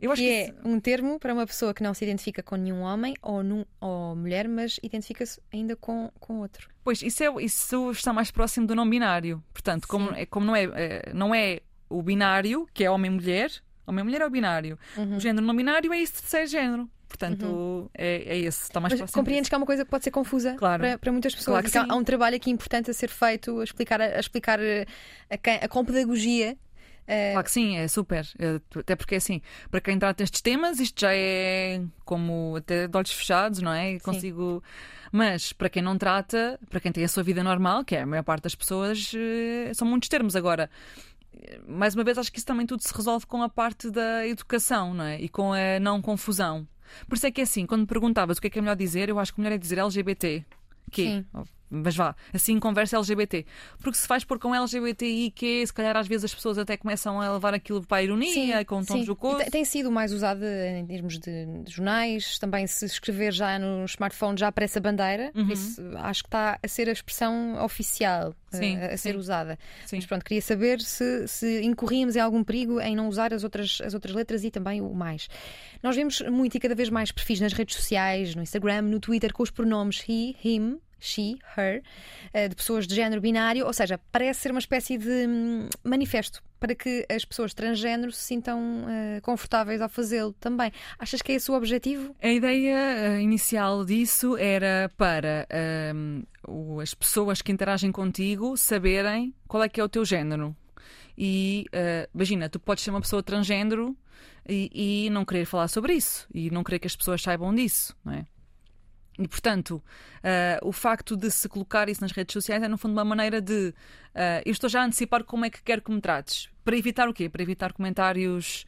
Eu acho que, que é um termo para uma pessoa que não se identifica com nenhum homem ou, num, ou mulher, mas identifica-se ainda com, com outro. Pois, isso, é, isso está mais próximo do não binário. Portanto, como, é, como não, é, é, não é o binário, que é homem-mulher, homem-mulher é o binário. Uhum. O género não binário é isso de terceiro género. Portanto, é, é esse, está mais Mas próximo. compreendes que é uma coisa que pode ser confusa Claro. para, para muitas pessoas. Claro que há, sim. há um trabalho aqui importante a ser feito, a explicar, a explicar eh, a, quem- a com pedagogia. eh, Claro que sim, é super. É, Até porque, assim, para quem trata estes temas, isto já é como até de olhos fechados, não é? Consigo. Mas para quem não trata, para quem tem a sua vida normal, que é a maior parte das pessoas, eh, são muitos termos. Agora, mais uma vez, acho que isso também tudo se resolve com a parte da educação, não é? E com a não confusão. Por isso é que é assim, quando me perguntavas o que é que é melhor dizer, eu acho que o melhor é dizer LGBT. Que? Sim. Mas vá, assim conversa LGBT. Porque se faz por com LGBTI, que se calhar às vezes as pessoas até começam a levar aquilo para a ironia, com tons sim. Tem sido mais usada em termos de, de jornais, também se escrever já no smartphone já aparece a bandeira, Uhum. isso acho que está a ser a expressão oficial eh, Sim, a, a ser sim. usada. Sim. Mas pronto, queria saber se, se incorríamos em algum perigo em não usar as outras, as outras letras e também o mais. Nós vemos muito e cada vez mais perfis nas redes sociais, no Instagram, no Twitter, com os pronomes he, him, she, her, eh, de pessoas de género binário, ou seja, parece ser uma espécie de hum, manifesto para que as pessoas transgênero se sintam eh, confortáveis ao fazê-lo também. Achas que é esse o objetivo? A ideia eh, inicial disso era para o- as pessoas que interagem contigo saberem qual é que é o teu género. E imagina, tu podes ser uma pessoa transgênero e, e não querer falar sobre isso e não querer que as pessoas saibam disso, não é? E, portanto, eh, o facto de se colocar isso nas redes sociais é, no fundo, uma maneira de. Eh, eu estou já a antecipar como é que quero que me trates. Para evitar o quê? Para evitar comentários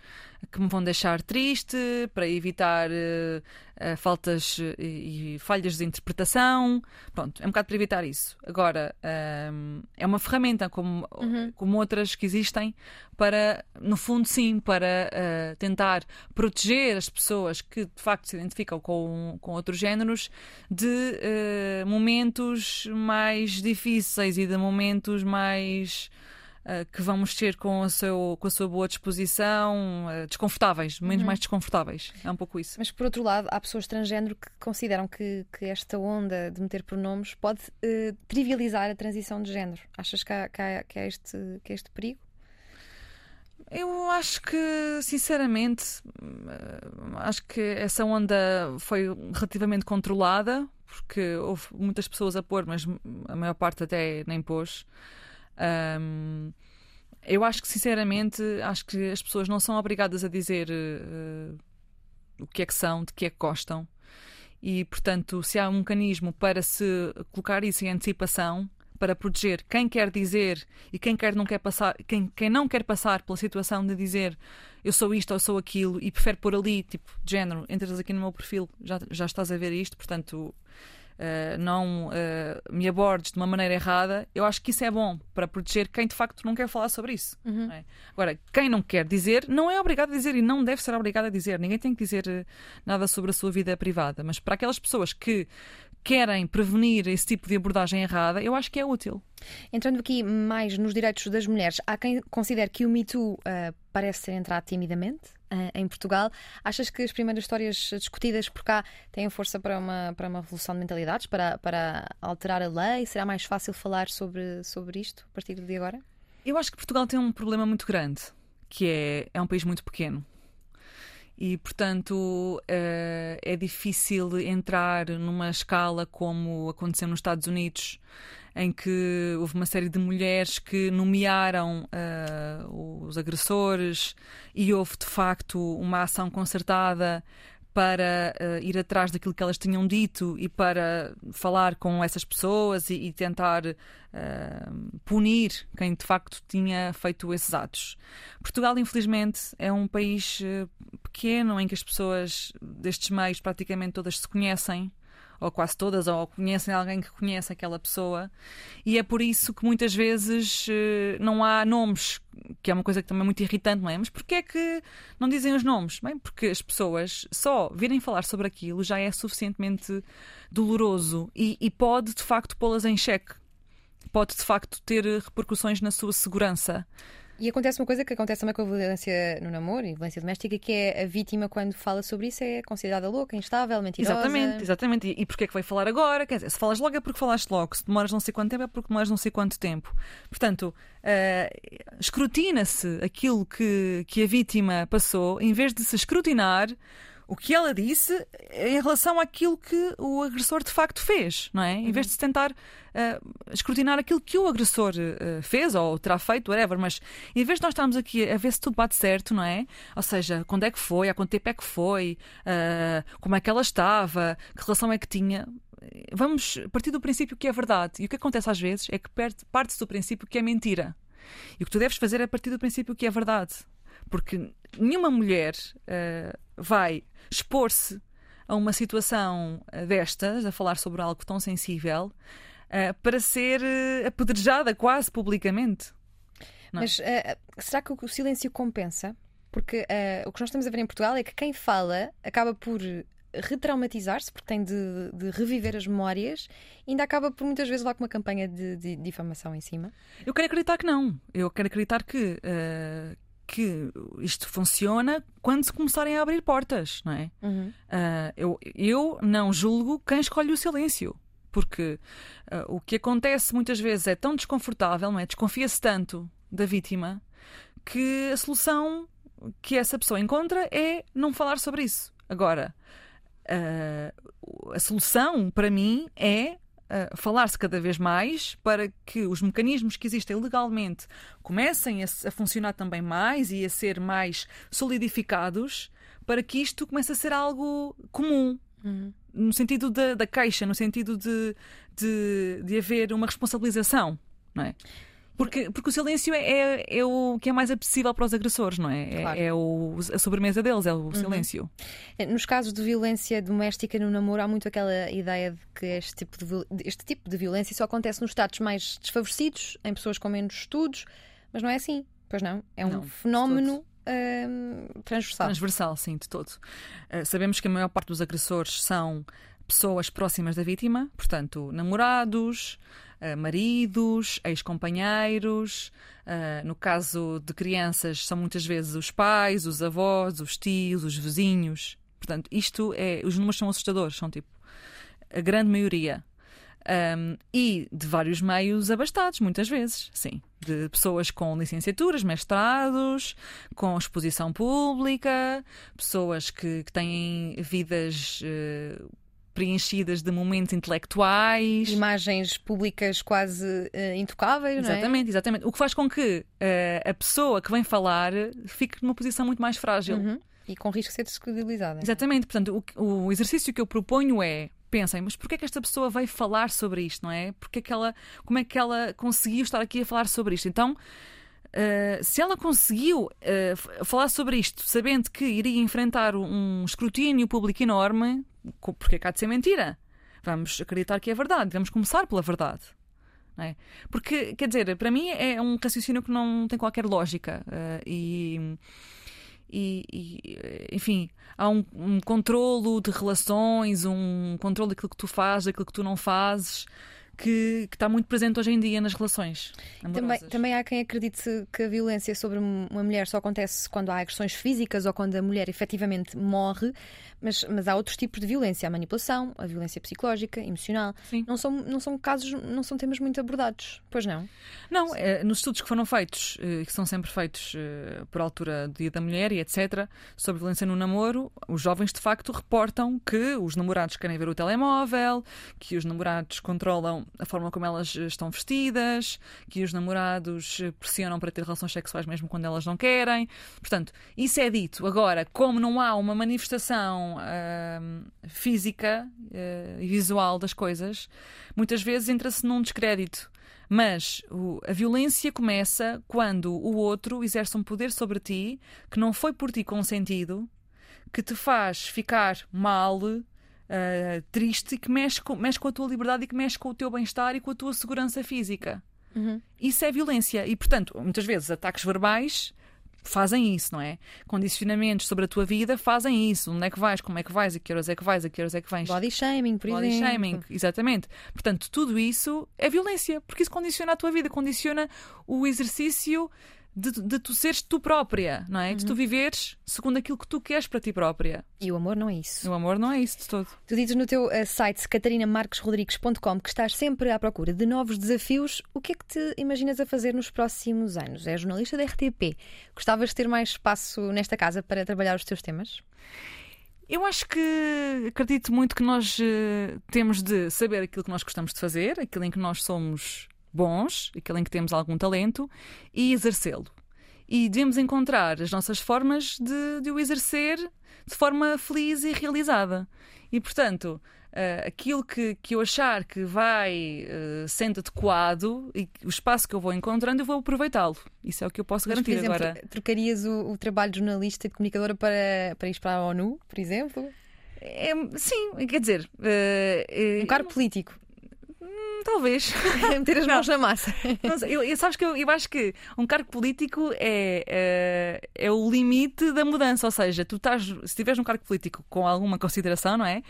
que me vão deixar triste, para evitar eh, eh, faltas e, e falhas de interpretação. Pronto, é um bocado para evitar isso. Agora, é uma ferramenta como, como outras que existem para, no fundo, sim, para eh, tentar proteger as pessoas que de facto se identificam com, com outros géneros de momentos mais difíceis e de momentos mais eh, que vão mexer com, o seu, com a sua boa disposição, eh, desconfortáveis, momentos mais desconfortáveis. É um pouco isso. Mas por outro lado, há pessoas transgênero que consideram que, que esta onda de meter pronomes pode eh, trivializar a transição de género. Achas que há, que há- que há este, que este perigo? Eu acho que, sinceramente, acho que essa onda foi relativamente controlada, porque houve muitas pessoas a pôr, mas a maior parte até nem pôs. Ahm, eu acho que, sinceramente, acho que as pessoas não são obrigadas a dizer eh, o que é que são, de que é que gostam. E, portanto, se há um mecanismo para se colocar isso em antecipação, para proteger quem quer dizer e quem quer não quer passar, quem, quem não quer passar pela situação de dizer eu sou isto ou sou aquilo e prefere pôr ali, tipo, de género, entras aqui no meu perfil, já, já estás a ver isto, portanto, eh, não eh, me abordes de uma maneira errada, eu acho que isso é bom para proteger quem de facto não quer falar sobre isso. não é? Agora, quem não quer dizer, não é obrigado a dizer e não deve ser obrigado a dizer. Ninguém tem que dizer eh, nada sobre a sua vida privada, mas para aquelas pessoas que querem prevenir esse tipo de abordagem errada, eu acho que é útil. Entrando aqui mais nos direitos das mulheres, há quem considere que o Me Too ah, parece ter entrado timidamente em Portugal. Achas que as primeiras histórias discutidas por cá têm força para uma, para uma revolução de mentalidades, para, para alterar a lei? Será mais fácil falar sobre, sobre isto a partir de agora? Eu acho que Portugal tem um problema muito grande, que é, é um país muito pequeno. E, portanto, eh, é difícil entrar numa escala como aconteceu nos Estados Unidos, em que houve uma série de mulheres que nomearam eh, os agressores e houve, de facto, uma ação concertada para eh, ir atrás daquilo que elas tinham dito e para falar com essas pessoas e, e tentar eh, punir quem de facto tinha feito esses atos. Portugal, infelizmente, é um país pequeno em que as pessoas destes meios praticamente todas se conhecem. Ou quase todas, ou conhecem alguém que conhece aquela pessoa, e é por isso que muitas vezes eh, não há nomes, que é uma coisa que também é muito irritante, não é? Mas porquê é que não dizem os nomes? Bem, porque as pessoas só virem falar sobre aquilo já é suficientemente doloroso e, e pode de facto pô-las em xeque. Pode de facto ter repercussões na sua segurança. E acontece uma coisa que acontece também com a violência no namoro e violência doméstica, que é a vítima, quando fala sobre isso, é considerada louca, instável, mentirosa. Exatamente, exatamente. E, e porquê é que vai falar agora? Quer dizer, se falas logo é porque falaste logo, se demoras não sei quanto tempo é porque demoras não sei quanto tempo. Portanto, uh, escrutina-se aquilo que, que a vítima passou, em vez de se escrutinar o que ela disse em relação àquilo que o agressor de facto fez, não é? Em vez de se tentar uh, escrutinar aquilo que o agressor uh, fez ou terá feito, whatever, mas em vez de nós estarmos aqui a ver se tudo bate certo, não é? Ou seja, quando é que foi, há quanto tempo é que foi, uh, como é que ela estava, que relação é que tinha. Vamos partir do princípio que é verdade. E o que acontece às vezes é que parte-se do princípio que é mentira. E o que tu deves fazer é partir do princípio que é verdade. Porque nenhuma mulher uh, vai expor-se a uma situação eh, destas, a falar sobre algo tão sensível, uh, para ser uh, apedrejada quase publicamente. Não. É? Mas será que o silêncio compensa? Porque o que nós estamos a ver em Portugal é que quem fala acaba por retraumatizar-se, porque tem de, de, reviver as memórias, e ainda acaba por muitas vezes lá com uma campanha de, de difamação em cima. Eu quero acreditar que não. Eu quero acreditar que, uh, que isto funciona quando se começarem a abrir portas, não é? Uhum. Uh, eu, eu não julgo quem escolhe o silêncio. Porque uh, o que acontece muitas vezes é tão desconfortável, não é? Desconfia-se tanto da vítima que a solução que essa pessoa encontra é não falar sobre isso. Agora, uh, a solução para mim é uh, falar-se cada vez mais para que os mecanismos que existem legalmente comecem a, a, funcionar também mais e a ser mais solidificados para que isto comece a ser algo comum. Uhum. No sentido da, da queixa, no sentido de, de, de haver uma responsabilização, não é? Porque, porque o silêncio é, é, é, o que é mais apetecível para os agressores, não é? é claro. É, é o, a sobremesa deles, é o uhum. silêncio. Nos casos de violência doméstica no namoro, há muito aquela ideia de que este tipo de, este tipo de violência só acontece nos estados mais desfavorecidos, em pessoas com menos estudos, mas não é assim, pois não? É um não, fenómeno. Hum, transversal. Transversal, sim, de todo. Uh, sabemos que a maior parte dos agressores são pessoas próximas da vítima, portanto, namorados, maridos, ex-companheiros. Uh, no caso de crianças, são muitas vezes os pais, os avós, os tios, os vizinhos. Portanto, isto é. Os números são assustadores, são tipo. A grande maioria. Um, e de vários meios abastados, muitas vezes, sim. De pessoas com licenciaturas, mestrados, com exposição pública, pessoas que, que têm vidas uh, preenchidas de momentos intelectuais. Imagens públicas quase uh, intocáveis, exatamente, não é? Exatamente, O que faz com que uh, a pessoa que vem falar fique numa posição muito mais frágil. Uhum. E com risco de ser descredibilizada. Exatamente. Portanto, o, o exercício que eu proponho é pensem, mas porquê é que esta pessoa veio falar sobre isto, não é? Porque é que ela, como é que ela conseguiu estar aqui a falar sobre isto? Então, uh, se ela conseguiu uh, falar sobre isto, sabendo que iria enfrentar um escrutínio público enorme, porque é há de ser mentira? Vamos acreditar que é verdade, vamos começar pela verdade. É? Porque, quer dizer, para mim é um raciocínio que não tem qualquer lógica. Uh, e, e, enfim, há um, um controlo de relações, um controle daquilo que tu fazes, daquilo que tu não fazes que, que, está muito presente hoje em dia nas relações. Também, também há quem acredite que a violência sobre uma mulher só acontece quando há agressões físicas ou quando a mulher efetivamente morre, mas, mas há outros tipos de violência, a manipulação, a violência psicológica, emocional. Sim. Não são, não são casos, não são temas muito abordados, pois não? Não, é, nos estudos que foram feitos, eh, que são sempre feitos eh, por altura do Dia da Mulher e etc., sobre violência no namoro, os jovens de facto reportam que os namorados querem ver o telemóvel, que os namorados controlam a forma como elas estão vestidas, que os namorados pressionam para ter relações sexuais mesmo quando elas não querem. Portanto, isso é dito. Agora, como não há uma manifestação uh, física uh, e visual das coisas, muitas vezes entra-se num descrédito. Mas o, a violência começa quando o outro exerce um poder sobre ti que não foi por ti consentido, que te faz ficar mal, uh, triste, que mexe com, mexe com a tua liberdade e que mexe com o teu bem-estar e com a tua segurança física. Uhum. Isso é violência. E, portanto, muitas vezes ataques verbais fazem isso, não é? Condicionamentos sobre a tua vida fazem isso. Onde é que vais? Como é que vais? A que horas é que vais? A que horas é que vens? Body shaming, por Body exemplo. Body shaming, exatamente. Portanto, tudo isso é violência, porque isso condiciona a tua vida, condiciona o exercício de, de tu seres tu própria, não é? De tu viveres segundo aquilo que tu queres para ti própria. E o amor não é isso. O amor não é isso de todo. Tu dizes no teu uh, site catarinamarquesrodrigues.com que estás sempre à procura de novos desafios. O que é que te imaginas a fazer nos próximos anos? És jornalista da RTP. Gostavas de ter mais espaço nesta casa para trabalhar os teus temas? Eu acho que acredito muito que nós uh, temos de saber aquilo que nós gostamos de fazer, aquilo em que nós somos bons, aquilo em que temos algum talento, e exercê-lo. E devemos encontrar as nossas formas de, de o exercer de forma feliz e realizada. E, portanto, uh, aquilo que, que eu achar que vai uh, sendo adequado e o espaço que eu vou encontrando, eu vou aproveitá-lo. Isso é o que eu posso garantir Mas, por exemplo, agora. Trocarias o, o, trabalho de jornalista e de comunicadora para, para ir para a ONU, por exemplo? É, sim, quer dizer. Uh, um cargo político. Hum, talvez. Meter as mãos na massa. Não, eu, eu, sabes que eu, eu, acho que um cargo político é, é, é, o limite da mudança. Ou seja, tu estás, se estiveres num cargo político com alguma consideração, não é?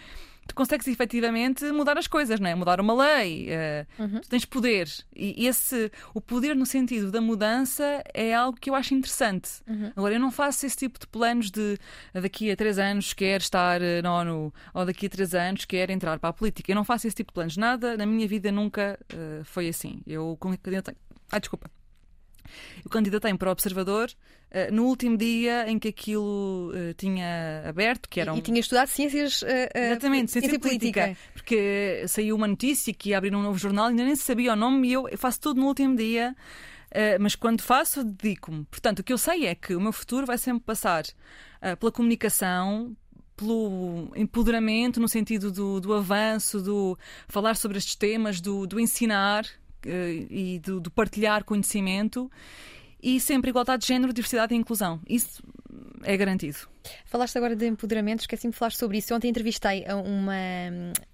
Tu consegues efetivamente mudar as coisas, não é? Mudar uma lei, uh, uhum. tu tens poder. E esse, o poder no sentido da mudança é algo que eu acho interessante. Uhum. Agora, eu não faço esse tipo de planos de daqui a três anos quer estar eh, na ONU ou daqui a três anos quer entrar para a política. Eu não faço esse tipo de planos. Nada na minha vida nunca uh, foi assim. Eu, com ah, desculpa. Eu candidatei-me para o Observador uh, no último dia em que aquilo uh, tinha aberto, que era um... E, tinha estudado ciências... Uh, Exatamente, ciência, ciência política, política, Porque saiu uma notícia que ia abrir um novo jornal, ainda nem sabia o nome e eu faço tudo no último dia. mas quando faço, dedico-me. Portanto, o que eu sei é que o meu futuro vai sempre passar pela comunicação, pelo empoderamento no sentido do, do avanço, do falar sobre estes temas, do, do ensinar, e do, do, partilhar conhecimento e sempre igualdade de género, diversidade e inclusão. Isso é garantido. Falaste agora de empoderamento, esqueci-me de falar sobre isso. Ontem entrevistei uma,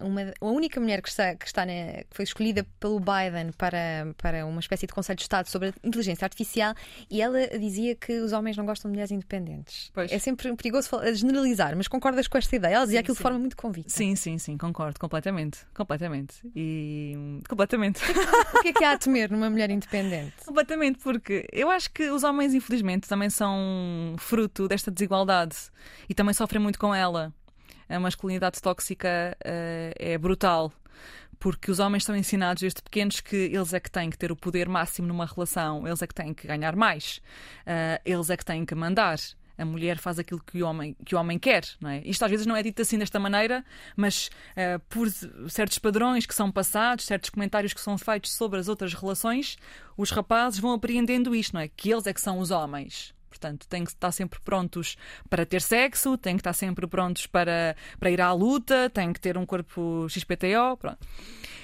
uma a única mulher que está, que está na, que foi escolhida pelo Biden para, para uma espécie de Conselho de Estado sobre a inteligência artificial e ela dizia que os homens não gostam de mulheres independentes. Pois. É sempre perigoso generalizar, mas concordas com esta ideia? Ela dizia sim, aquilo sim. de forma muito convicta. Sim, sim, sim, concordo completamente. Completamente. E completamente. o que é que há a temer numa mulher independente? Completamente, porque eu acho que os homens, infelizmente, também são fruto desta desigualdade e também sofrem muito com ela. A masculinidade tóxica uh, é brutal porque os homens estão ensinados desde pequenos que eles é que têm que ter o poder máximo numa relação, eles é que têm que ganhar mais, uh, eles é que têm que mandar. A mulher faz aquilo que o homem, que o homem quer, não é? Isto às vezes não é dito assim desta maneira, mas uh, por certos padrões que são passados, certos comentários que são feitos sobre as outras relações, os rapazes vão apreendendo isto, não é? Que eles é que são os homens. Portanto, têm que estar sempre prontos para ter sexo, têm que estar sempre prontos para, para ir à luta, têm que ter um corpo XPTO. Pronto.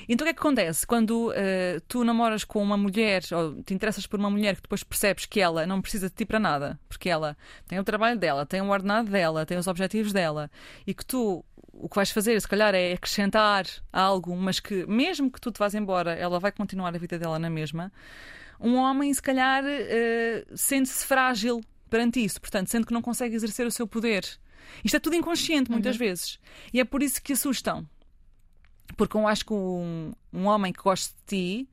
Então o que é que acontece? Quando uh, tu namoras com uma mulher ou te interessas por uma mulher que depois percebes que ela não precisa de ti para nada, porque ela tem o trabalho dela, tem o ordenado dela, tem os objetivos dela e que tu o que vais fazer, se calhar, é acrescentar algo, mas que mesmo que tu te vás embora, ela vai continuar a vida dela na mesma um homem, se calhar, uh, sente-se frágil perante isso, portanto, sente que não consegue exercer o seu poder. Isto é tudo inconsciente, muitas uhum. vezes. E é por isso que assustam. Porque eu acho que um, um homem que goste de ti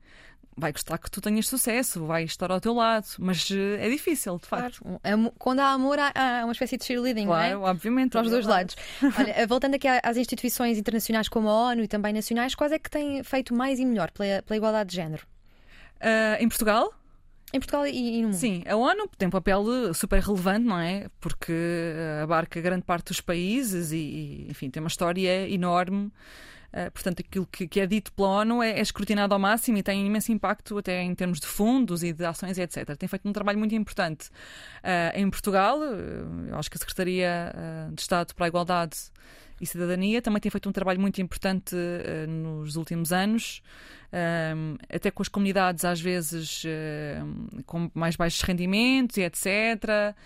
vai gostar que tu tenhas sucesso, vai estar ao teu lado, mas uh, é difícil, de facto. Claro. Quando há amor, há, uma espécie de cheerleading, claro, não é? obviamente. Para os dois lados. Olha, eh, voltando aqui às instituições internacionais como a ONU e também nacionais, quais é que têm feito mais e melhor pela, pela igualdade de género? Uh, em Portugal? Em Portugal e, e, no mundo? Sim, a ONU tem um papel super relevante, não é? Porque abarca grande parte dos países e, enfim, tem uma história enorme. Uh, portanto, aquilo que, que, é dito pela ONU é, é, escrutinado ao máximo e tem imenso impacto até em termos de fundos e de ações, etc. Tem feito um trabalho muito importante. Uh, em Portugal, eu acho que a Secretaria de Estado para a Igualdade e Cidadania também tem feito um trabalho muito importante uh, nos últimos anos, um, até com as comunidades, às vezes, uh, com mais baixos rendimentos e etc.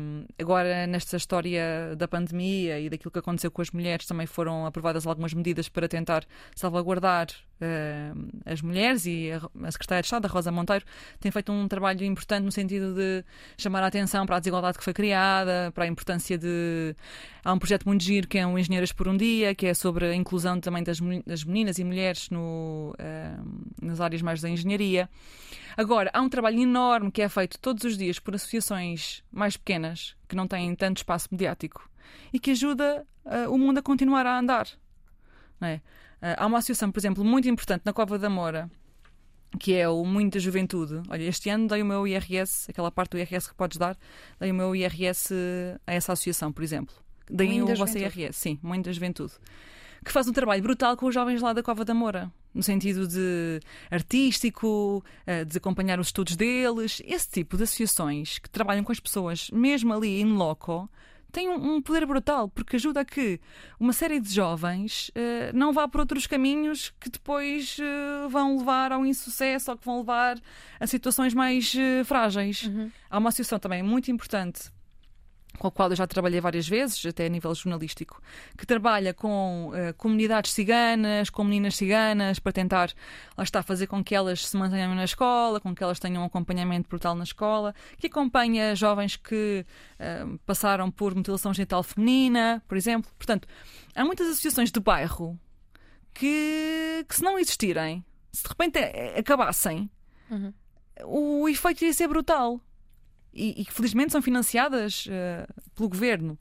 Um, agora, nesta história da pandemia e daquilo que aconteceu com as mulheres, também foram aprovadas algumas medidas para tentar salvaguardar Uh, as mulheres e a, a Secretária de Estado, a Rosa Monteiro, tem feito um trabalho importante no sentido de chamar a atenção para a desigualdade que foi criada, para a importância de. Há um projeto muito giro que é o Engenheiras por um Dia, que é sobre a inclusão também das, das meninas e mulheres no, uh, nas áreas mais da engenharia. Agora, há um trabalho enorme que é feito todos os dias por associações mais pequenas, que não têm tanto espaço mediático, e que ajuda uh, o mundo a continuar a andar. Não é? Uh, há uma associação, por exemplo, muito importante na Cova da Moura, que é o Muito da Juventude. Olha, este ano dei o meu IRS, aquela parte do IRS que podes dar, dei o meu IRS a essa associação, por exemplo. Deem o vosso IRS, sim, Muito da Juventude. Que faz um trabalho brutal com os jovens lá da Cova da Moura, no sentido de artístico, ah, de acompanhar os estudos deles. Esse tipo de associações que trabalham com as pessoas, mesmo ali in loco, tem um, um, poder brutal, porque ajuda a que uma série de jovens uh, não vá por outros caminhos que depois uh, vão levar ao insucesso ou que vão levar a situações mais uh, frágeis. Uhum. Há uma associação também muito importante com a qual eu já trabalhei várias vezes, até a nível jornalístico, que trabalha com uh, comunidades ciganas, com meninas ciganas, para tentar, lá está, fazer com que elas se mantenham na escola, com que elas tenham um acompanhamento brutal na escola, que acompanha jovens que uh, passaram por mutilação genital feminina, por exemplo. Portanto, há muitas associações de bairro que, que se não existirem, se de repente acabassem, uhum. o efeito ia ser brutal e, que felizmente são financiadas uh, pelo governo.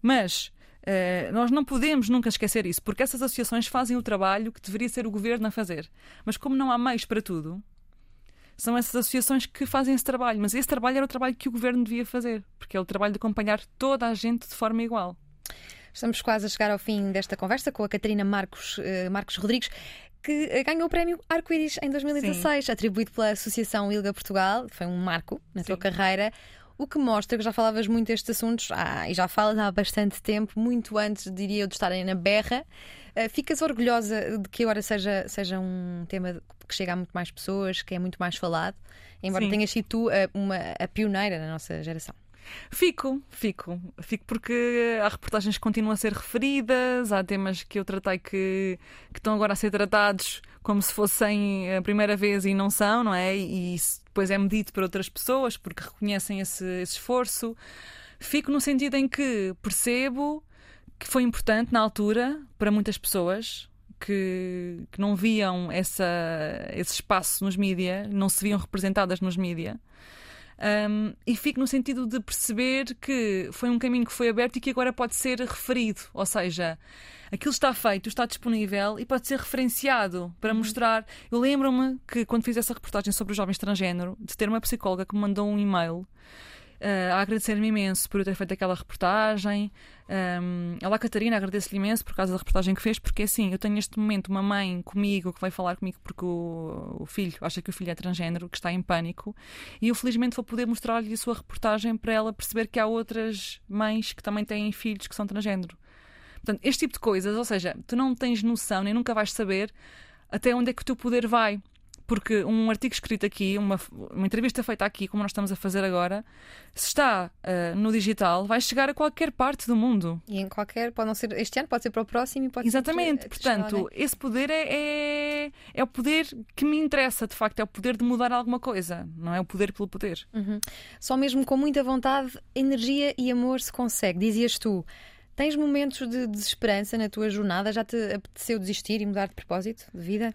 Mas uh, nós não podemos nunca esquecer isso, porque essas associações fazem o trabalho que deveria ser o governo a fazer. Mas como não há meios para tudo, são essas associações que fazem esse trabalho. Mas esse trabalho era o trabalho que o governo devia fazer, porque é o trabalho de acompanhar toda a gente de forma igual. Estamos quase a chegar ao fim desta conversa com a Catarina Marcos, uh, Marcos Rodrigues que eh, ganhou o prémio Arco-Íris em 2016, Sim. atribuído pela Associação Ilga Portugal. Foi um marco na Sim. tua carreira. O que mostra que já falavas muito destes assuntos ah, e já falas há bastante tempo, muito antes, diria eu, de estarem na berra. Uh, ficas orgulhosa de que agora seja, seja um tema que chega a muito mais pessoas, que é muito mais falado, embora Sim. tenhas sido tu a, eh, uma, a pioneira na nossa geração? Fico, fico. Fico porque há reportagens que continuam a ser referidas, há temas que eu tratei que, que estão agora a ser tratados como se fossem a primeira vez e não são, não é? E isso depois é medido por outras pessoas porque reconhecem esse, esse esforço. Fico no sentido em que percebo que foi importante na altura para muitas pessoas que, que não viam essa, esse espaço nos mídias, não se viam representadas nos mídias. Um, e fico no sentido de perceber que foi um caminho que foi aberto e que agora pode ser referido. Ou seja, aquilo está feito, está disponível e pode ser referenciado para uhum. mostrar. Eu lembro-me que quando fiz essa reportagem sobre o jovem transgênero, de ter uma psicóloga que me mandou um e-mail uh, a agradecer-me imenso por eu ter feito aquela reportagem. Um, Olá, Catarina, agradeço-lhe imenso por causa da reportagem que fez, porque assim, eu tenho neste momento uma mãe comigo que vai falar comigo porque o, o filho acha que o filho é transgênero, que está em pânico, e eu felizmente vou poder mostrar-lhe a sua reportagem para ela perceber que há outras mães que também têm filhos que são transgênero. Portanto, este tipo de coisas, ou seja, tu não tens noção nem nunca vais saber até onde é que o teu poder vai porque um artigo escrito aqui, uma, uma entrevista feita aqui, como nós estamos a fazer agora, se está uh, no digital, vai chegar a qualquer parte do mundo. E em qualquer, pode não ser este ano, pode ser para o próximo e pode Exatamente, ser portanto, esse poder é, é, é, o poder que me interessa, de facto, é o poder de mudar alguma coisa, não é o poder pelo poder. Uhum. Só mesmo com muita vontade, energia e amor se consegue, dizias tu. Tens momentos de desesperança na tua jornada? Já te apeteceu desistir e mudar de propósito de vida?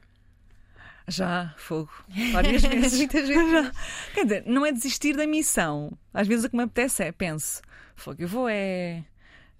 Já, fogo. Várias vezes. Muitas vezes. Já. Quer dizer, não é desistir da missão. Às vezes o que me apetece é, penso, fogo, eu vou é.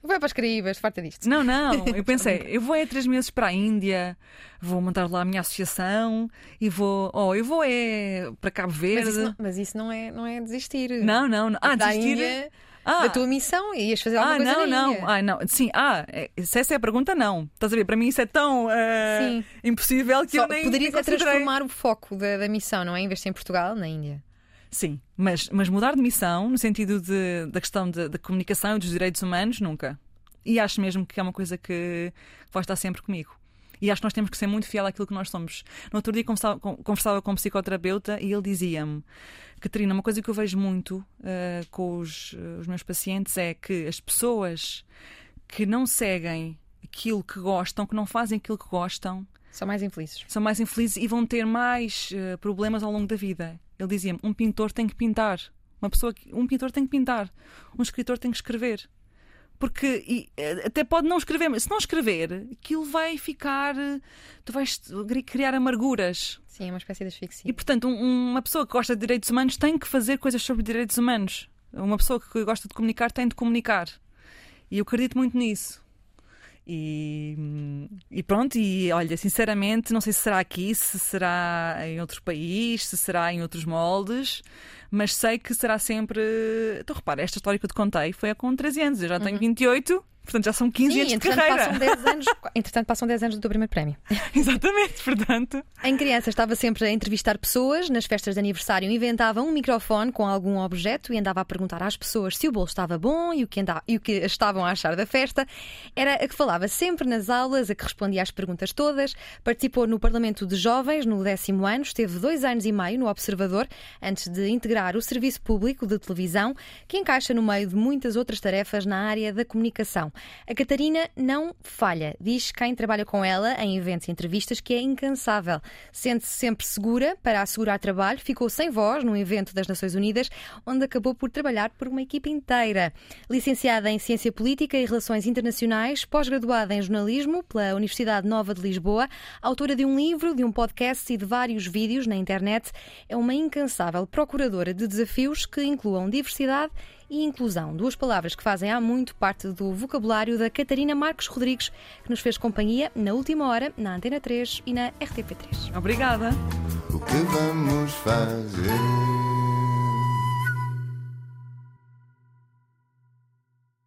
Vou para as Caraíbas, farta disto. Não, não. Eu pensei, eu vou é três meses para a Índia, vou montar lá a minha associação e vou. Oh, eu vou é para Cabo Verde. Mas isso não, mas isso não, é, não é desistir. Não, não. não. Ah, desistir. Índia ah, da tua missão e ias fazer alguma ah, coisa não, não. Ah, não. Sim, ah, é, se essa é a pergunta, não. Estás a ver? Para mim isso é tão uh, impossível que Só, eu nem. Poderias transformar o foco da, da missão, não é? Em vez de ser em Portugal, na Índia. Sim, mas, mas mudar de missão, no sentido de, da questão da comunicação e dos direitos humanos, nunca. E acho mesmo que é uma coisa que vai estar sempre comigo. E acho que nós temos que ser muito fiel àquilo que nós somos. No outro dia conversava, conversava com um psicoterapeuta e ele dizia-me: Catarina, uma coisa que eu vejo muito uh, com os, uh, os meus pacientes é que as pessoas que não seguem aquilo que gostam, que não fazem aquilo que gostam, São mais infelizes. São mais infelizes e vão ter mais uh, problemas ao longo da vida. Ele dizia-me: um pintor tem que pintar. Uma pessoa, um pintor tem que pintar. Um escritor tem que escrever. Porque e, eh, até pode não escrever, mas se não escrever, aquilo vai ficar. Tu vais criar amarguras. Sim, é uma espécie de asfixia. E portanto, um, uma pessoa que gosta de direitos humanos tem que fazer coisas sobre direitos humanos. Uma pessoa que gosta de comunicar tem de comunicar. E eu acredito muito nisso. E, e, pronto, e olha, sinceramente, não sei se será aqui, se será em outro país, se será em outros moldes, mas sei que será sempre. Então, repara, esta história que eu te contei foi há com 13 anos, eu já tenho uhum. 28. Portanto, já são 15 Sim, anos de carreira. Passam 10 anos, entretanto, passam 10 anos do teu primeiro prémio. Exatamente, portanto. Em criança, estava sempre a entrevistar pessoas. Nas festas de aniversário, inventava um microfone com algum objeto e andava a perguntar às pessoas se o bolo estava bom e o que, andava, e o que estavam a achar da festa. Era a que falava sempre nas aulas, a que respondia às perguntas todas. Participou no Parlamento de Jovens no décimo ano, esteve dois anos e meio no Observador, antes de integrar o Serviço Público de Televisão, que encaixa no meio de muitas outras tarefas na área da comunicação. A Catarina não falha. Diz quem trabalha com ela em eventos e entrevistas que é incansável. Sente-se sempre segura para assegurar trabalho. Ficou sem voz num evento das Nações Unidas, onde acabou por trabalhar por uma equipe inteira. Licenciada em Ciência Política e Relações Internacionais, pós-graduada em Jornalismo pela Universidade Nova de Lisboa, autora de um livro, de um podcast e de vários vídeos na internet, é uma incansável procuradora de desafios que incluam diversidade e inclusão. Duas palavras que fazem há muito parte do vocabulário da Catarina Marcos Rodrigues, que nos fez companhia na última hora na Antena 3 e na RTP3. Obrigada. O que vamos fazer?